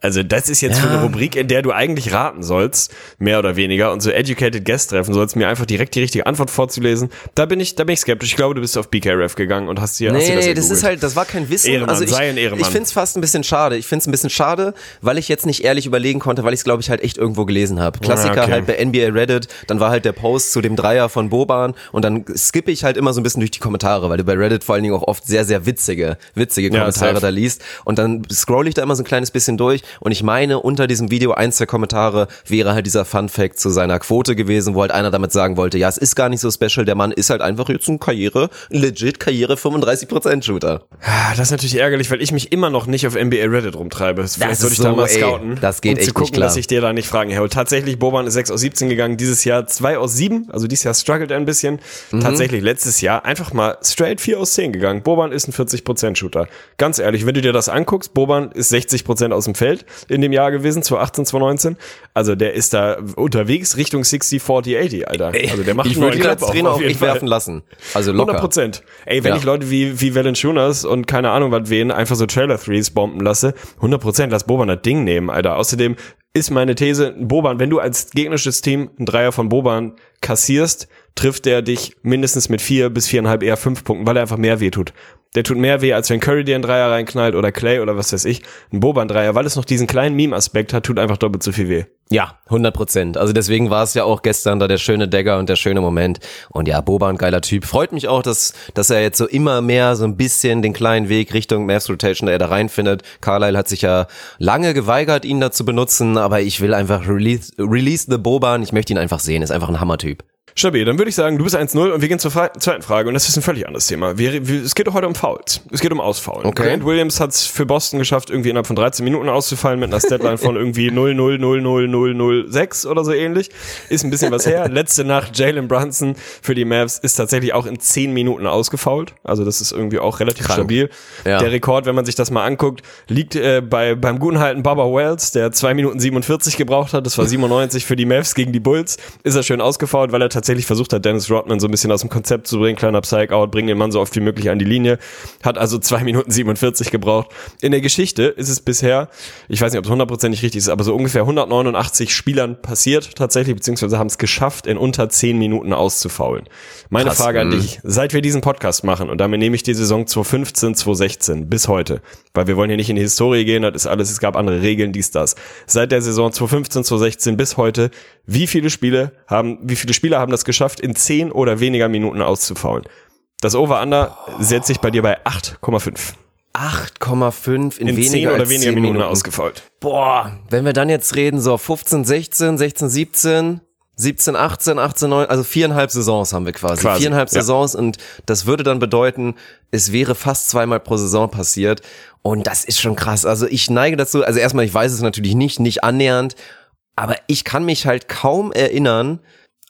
Also das ist jetzt ja. für eine Rubrik, in der du eigentlich raten sollst, mehr oder weniger, und so Educated Guest treffen sollst, mir einfach direkt die richtige Antwort vorzulesen. Da bin ich, da bin ich skeptisch. Ich glaube, du bist auf BKRF gegangen und hast dir, nee, hast das Nee, das ist halt, das war kein Wissen. Ehrenmann, also ich, sei ein Ehrenmann. Ich find's fast ein bisschen schade. Ich find's ein bisschen schade, weil ich jetzt nicht ehrlich überlegen konnte, weil ich es glaube ich halt echt irgendwo gelesen habe. Klassiker okay. halt bei NBA Reddit, dann war halt der Post zu dem Dreier von Boban und dann skippe ich halt immer so ein bisschen durch die Kommentare, weil du bei Reddit vor allen Dingen auch oft sehr, sehr witzige, witzige Kommentare ja, da liest und dann scroll ich da immer so ein kleines bisschen durch Und ich meine, unter diesem Video, eins der Kommentare, wäre halt dieser Fun Fact zu seiner Quote gewesen, wo halt einer damit sagen wollte, ja, es ist gar nicht so special, der Mann ist halt einfach jetzt ein Karriere, legit Karriere 35% Shooter. Ah, das ist natürlich ärgerlich, weil ich mich immer noch nicht auf NBA Reddit rumtreibe. Vielleicht sollte ich so, da mal scouten. Ey, das geht um echt zu gucken, nicht klar. dass ich dir da nicht Fragen herhole. Tatsächlich, Boban ist 6 aus 17 gegangen, dieses Jahr 2 aus 7, also dieses Jahr struggelt er ein bisschen. Mhm. Tatsächlich, letztes Jahr einfach mal straight 4 aus 10 gegangen. Boban ist ein 40% Shooter. Ganz ehrlich, wenn du dir das anguckst, Boban ist 60% aus dem Feld in dem Jahr gewesen, 2018, 2019. Also der ist da unterwegs Richtung 60, 40, 80, Alter. Also der macht ich würde ihn als Trainer auch nicht werfen lassen. Also locker. 100 Prozent. Ey, wenn ja. ich Leute wie, wie Valanciunas und keine Ahnung was wen einfach so Trailer Threes bomben lasse, 100 Prozent, lass Boban das Ding nehmen, Alter. Außerdem ist meine These, Boban, wenn du als gegnerisches Team einen Dreier von Boban kassierst, trifft der dich mindestens mit vier bis viereinhalb, eher fünf Punkten, weil er einfach mehr weh tut. Der tut mehr weh, als wenn Curry dir einen Dreier reinknallt oder Clay oder was weiß ich. Ein Boban-Dreier, weil es noch diesen kleinen Meme-Aspekt hat, tut einfach doppelt so viel weh. Ja, 100 Prozent. Also deswegen war es ja auch gestern da der schöne Dagger und der schöne Moment. Und ja, Boban, geiler Typ. Freut mich auch, dass, dass er jetzt so immer mehr so ein bisschen den kleinen Weg Richtung Mavs Rotation, da er da reinfindet. Carlisle hat sich ja lange geweigert, ihn da zu benutzen, aber ich will einfach release, release the Boban. Ich möchte ihn einfach sehen. Ist einfach ein Hammertyp. Stabil, dann würde ich sagen, du bist 1-0 und wir gehen zur zweiten Frage und das ist ein völlig anderes Thema. Wir, wir, es geht heute um Fouls. Es geht um Ausfaulen. Okay. Grant Williams hat es für Boston geschafft, irgendwie innerhalb von 13 Minuten auszufallen mit einer Deadline von irgendwie 0-0-0-0-0-0-6 oder so ähnlich. Ist ein bisschen was her. Letzte Nacht Jalen Brunson für die Mavs ist tatsächlich auch in 10 Minuten ausgefault. Also das ist irgendwie auch relativ Krank. stabil. Ja. Der Rekord, wenn man sich das mal anguckt, liegt äh, bei beim guten halten Baba Wells, der 2 Minuten 47 gebraucht hat. Das war 97 für die Mavs gegen die Bulls. Ist er schön ausgefault, weil er tatsächlich tatsächlich versucht hat, Dennis Rodman so ein bisschen aus dem Konzept zu bringen, kleiner Psych-Out, bring den Mann so oft wie möglich an die Linie. Hat also zwei Minuten 47 gebraucht. In der Geschichte ist es bisher, ich weiß nicht, ob es hundertprozentig richtig ist, aber so ungefähr 189 Spielern passiert tatsächlich, beziehungsweise haben es geschafft, in unter 10 Minuten auszufaulen. Meine Krass, Frage an mhm. dich, seit wir diesen Podcast machen, und damit nehme ich die Saison 2015, 2016 bis heute, weil wir wollen hier nicht in die Historie gehen, das ist alles, es gab andere Regeln, dies, das. Seit der Saison 2015, 2016 bis heute, wie viele Spiele haben, wie viele Spieler haben das geschafft, in 10 oder weniger Minuten auszufaulen? Das Over-Under setzt sich bei dir bei 8,5. 8,5 in, in weniger 10 oder weniger Minuten, Minuten ausgefault. Boah, wenn wir dann jetzt reden, so 15, 16, 16, 17, 17, 18, 18, 9, also viereinhalb Saisons haben wir quasi. quasi viereinhalb ja. Saisons und das würde dann bedeuten, es wäre fast zweimal pro Saison passiert und das ist schon krass. Also ich neige dazu, also erstmal, ich weiß es natürlich nicht, nicht annähernd aber ich kann mich halt kaum erinnern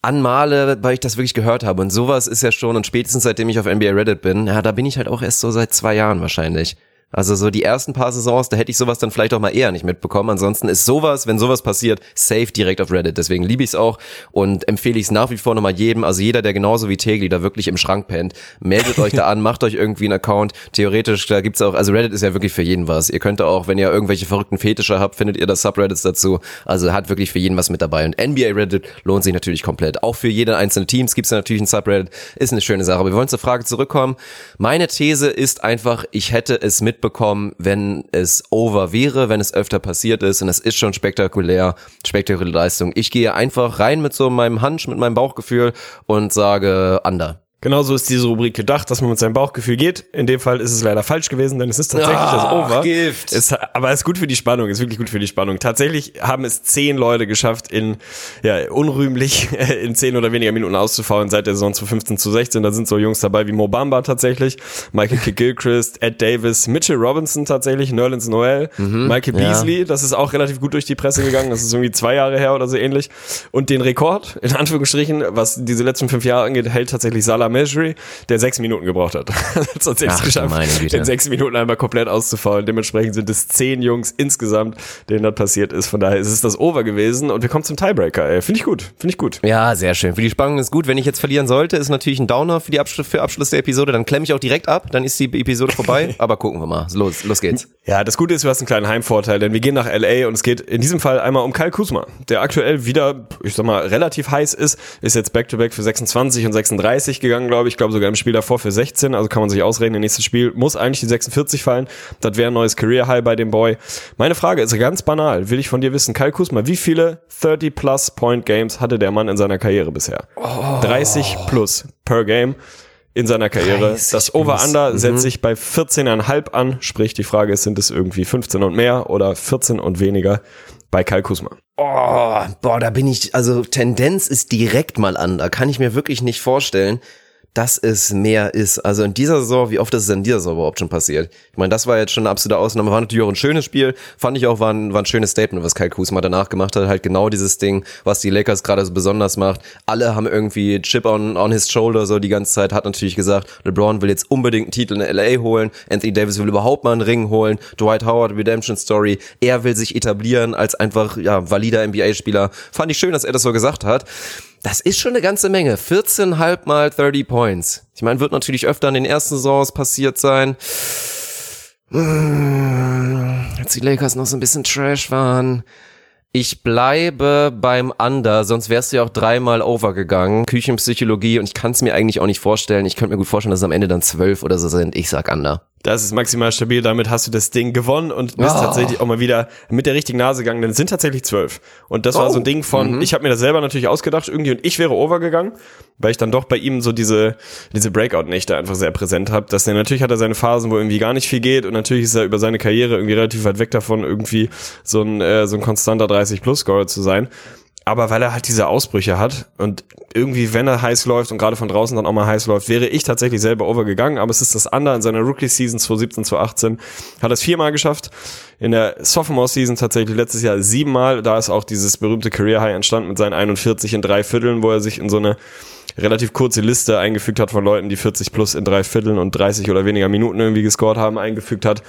an Male, weil ich das wirklich gehört habe. Und sowas ist ja schon, und spätestens seitdem ich auf NBA Reddit bin, ja, da bin ich halt auch erst so seit zwei Jahren wahrscheinlich. Also so die ersten paar Saisons, da hätte ich sowas dann vielleicht auch mal eher nicht mitbekommen. Ansonsten ist sowas, wenn sowas passiert, safe direkt auf Reddit. Deswegen liebe ich es auch und empfehle ich es nach wie vor nochmal jedem. Also jeder, der genauso wie Tegli da wirklich im Schrank pennt, meldet euch da an, macht euch irgendwie einen Account. Theoretisch, da gibt's auch, also Reddit ist ja wirklich für jeden was. Ihr könnt auch, wenn ihr irgendwelche verrückten Fetische habt, findet ihr da Subreddits dazu. Also hat wirklich für jeden was mit dabei. Und NBA Reddit lohnt sich natürlich komplett. Auch für jede einzelne Teams gibt's da natürlich ein Subreddit. Ist eine schöne Sache. Aber wir wollen zur Frage zurückkommen. Meine These ist einfach, ich hätte es mitbekommen, wenn es over wäre, wenn es öfter passiert ist und es ist schon spektakulär, spektakuläre Leistung. Ich gehe einfach rein mit so meinem Hunch, mit meinem Bauchgefühl und sage under. Genauso ist diese Rubrik gedacht, dass man mit seinem Bauchgefühl geht. In dem Fall ist es leider falsch gewesen, denn es ist tatsächlich Ach, das Over. Gift. Es, aber es ist gut für die Spannung, ist wirklich gut für die Spannung. Tatsächlich haben es zehn Leute geschafft, in ja unrühmlich in zehn oder weniger Minuten auszufallen seit der Saison zu 15 zu 16. Da sind so Jungs dabei wie Mobamba tatsächlich, Michael. Gilchrist, Ed Davis, Mitchell Robinson tatsächlich, Nerlens Noel, mhm, Michael Beasley. Ja. Das ist auch relativ gut durch die Presse gegangen. Das ist irgendwie zwei Jahre her oder so ähnlich. Und den Rekord, in Anführungsstrichen, was diese letzten fünf Jahre angeht, hält tatsächlich Salah Measure, der sechs Minuten gebraucht hat. hat es Ach, geschafft, in sechs Minuten einmal komplett auszufallen. Dementsprechend sind es zehn Jungs insgesamt, denen das passiert ist. Von daher ist es das Over gewesen und wir kommen zum Tiebreaker. Finde ich gut, finde ich gut. Ja, sehr schön. Für die Spannung ist gut. Wenn ich jetzt verlieren sollte, ist natürlich ein Downer für die Abschluss, für Abschluss der Episode. Dann klemme ich auch direkt ab, dann ist die Episode vorbei. Aber gucken wir mal. Los, los geht's. Ja, das Gute ist, du hast einen kleinen Heimvorteil, denn wir gehen nach LA und es geht in diesem Fall einmal um Kyle Kuzma, der aktuell wieder, ich sag mal, relativ heiß ist, ist jetzt Back-to-Back -back für 26 und 36 gegangen, glaube ich. Ich glaube sogar im Spiel davor für 16, also kann man sich ausrechnen, der nächste Spiel muss eigentlich die 46 fallen. Das wäre ein neues Career High bei dem Boy. Meine Frage ist ganz banal, will ich von dir wissen, Kyle Kuzma, wie viele 30 plus Point Games hatte der Mann in seiner Karriere bisher? Oh. 30 plus per Game in seiner Karriere. Das Over-Under mhm. setzt sich bei 14,5 an, sprich die Frage ist, sind es irgendwie 15 und mehr oder 14 und weniger bei Kyle Kuzma. Oh, boah, da bin ich, also Tendenz ist direkt mal an, da kann ich mir wirklich nicht vorstellen, dass es mehr ist. Also in dieser Saison, wie oft ist es in dieser Saison überhaupt schon passiert? Ich meine, das war jetzt schon eine absolute Ausnahme. War natürlich auch ein schönes Spiel. Fand ich auch, war ein, war ein schönes Statement, was Kyle Kuzma danach gemacht hat. Halt genau dieses Ding, was die Lakers gerade so besonders macht. Alle haben irgendwie Chip on, on his shoulder so die ganze Zeit. Hat natürlich gesagt, LeBron will jetzt unbedingt einen Titel in LA holen. Anthony Davis will überhaupt mal einen Ring holen. Dwight Howard, Redemption Story. Er will sich etablieren als einfach, ja, valider NBA-Spieler. Fand ich schön, dass er das so gesagt hat. Das ist schon eine ganze Menge. 14,5 mal 30 Points. Ich meine, wird natürlich öfter in den ersten Saisons passiert sein. Hm, als die Lakers noch so ein bisschen trash waren. Ich bleibe beim Under, sonst wärst du ja auch dreimal overgegangen. Küchenpsychologie und ich kann es mir eigentlich auch nicht vorstellen. Ich könnte mir gut vorstellen, dass es am Ende dann zwölf oder so sind. Ich sag Under. Das ist maximal stabil, damit hast du das Ding gewonnen und bist oh. tatsächlich auch mal wieder mit der richtigen Nase gegangen, denn es sind tatsächlich zwölf. Und das oh. war so ein oh. Ding von, mhm. ich habe mir das selber natürlich ausgedacht irgendwie und ich wäre overgegangen, weil ich dann doch bei ihm so diese, diese Breakout-Nächte einfach sehr präsent habe, dass er natürlich hat er seine Phasen, wo irgendwie gar nicht viel geht und natürlich ist er über seine Karriere irgendwie relativ weit weg davon, irgendwie so ein, äh, so ein konstanter 30-Plus-Scorer zu sein aber weil er halt diese Ausbrüche hat und irgendwie, wenn er heiß läuft und gerade von draußen dann auch mal heiß läuft, wäre ich tatsächlich selber overgegangen, aber es ist das andere in seiner Rookie-Season 2017, 2018, hat er es viermal geschafft, in der Sophomore-Season tatsächlich letztes Jahr siebenmal, da ist auch dieses berühmte Career-High entstanden mit seinen 41 in drei Vierteln, wo er sich in so eine relativ kurze Liste eingefügt hat von Leuten, die 40 plus in drei Vierteln und 30 oder weniger Minuten irgendwie gescored haben, eingefügt hat.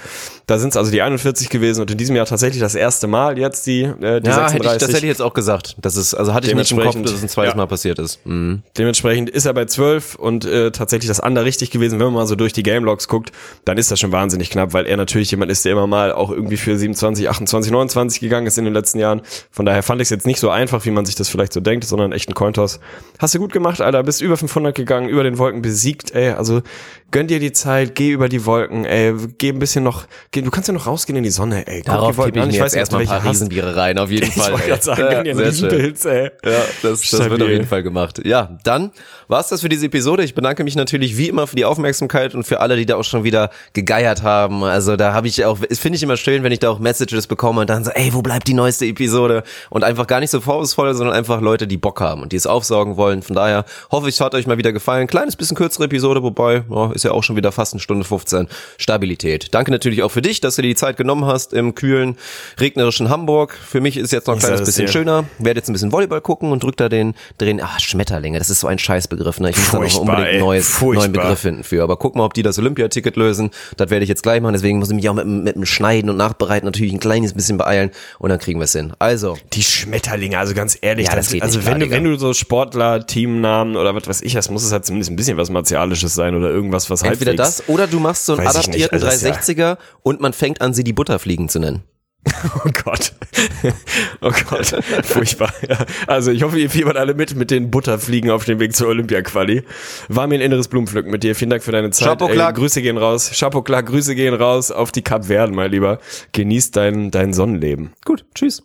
Da sind es also die 41 gewesen und in diesem Jahr tatsächlich das erste Mal jetzt die, äh, die ja, 36. Hätte ich, das hätte ich jetzt auch gesagt. Das ist, also hatte ich nicht im Kopf, dass es ein zweites ja. Mal passiert ist. Mhm. Dementsprechend ist er bei 12 und äh, tatsächlich das andere richtig gewesen. Wenn man mal so durch die Game Logs guckt, dann ist das schon wahnsinnig knapp, weil er natürlich jemand ist, der immer mal auch irgendwie für 27, 28, 29 gegangen ist in den letzten Jahren. Von daher fand ich es jetzt nicht so einfach, wie man sich das vielleicht so denkt, sondern echt ein Cointoss. Hast du gut gemacht, Alter. Bist über 500 gegangen, über den Wolken besiegt, ey. Also gönn dir die Zeit, geh über die Wolken, ey. Geh ein bisschen noch, geh, du kannst ja noch rausgehen in die Sonne, ey. Guck Darauf gebe ich mir ich jetzt erstmal ein paar Riesenbiere rein, auf jeden Fall. Ich wollte sagen, gönn dir einen Riesenpilz, ey. Ja, das, das wird auf jeden Fall gemacht. Ja, dann war's das für diese Episode. Ich bedanke mich natürlich wie immer für die Aufmerksamkeit und für alle, die da auch schon wieder gegeiert haben. Also da habe ich auch, finde ich immer schön, wenn ich da auch Messages bekomme und dann so, ey, wo bleibt die neueste Episode? Und einfach gar nicht so vorwurfsvoll, sondern einfach Leute, die Bock haben und die es aufsaugen wollen. Von daher hoffe ich, es hat euch mal wieder gefallen. Kleines bisschen kürzere Episode, wobei, ja, ist ja auch schon wieder fast eine Stunde 15. Stabilität. Danke natürlich auch für dich, dass du dir die Zeit genommen hast im kühlen, regnerischen Hamburg. Für mich ist jetzt noch ein kleines bisschen hier. schöner. Werde jetzt ein bisschen Volleyball gucken und drück da den, drehen, ah, Schmetterlinge, das ist so ein Scheißbegriff, ne? Ich muss da noch unbedingt einen neues, neuen Begriff finden für. Aber guck mal, ob die das Olympiaticket lösen. Das werde ich jetzt gleich machen. Deswegen muss ich mich auch mit, mit dem Schneiden und Nachbereiten natürlich ein kleines bisschen beeilen und dann kriegen wir es hin. Also. Die Schmetterlinge, also ganz ehrlich, ja, das, das geht also wenn du, wenn du so Sportler, Teamnamen oder was weiß ich, das muss es halt zumindest ein bisschen was Martialisches sein oder irgendwas, was halt. Entweder das oder du machst so einen Weiß adaptierten 360er ja. und man fängt an, sie die Butterfliegen zu nennen. Oh Gott. Oh Gott. Furchtbar. Ja. Also ich hoffe, ihr fiebert alle mit mit den Butterfliegen auf dem Weg zur Olympia-Quali. War mir ein inneres Blumenpflücken mit dir. Vielen Dank für deine Zeit. Chapeau klar. Grüße gehen raus. Chapeau klar, Grüße gehen raus auf die Kap Verden, mein Lieber. Genießt dein, dein Sonnenleben. Gut, tschüss.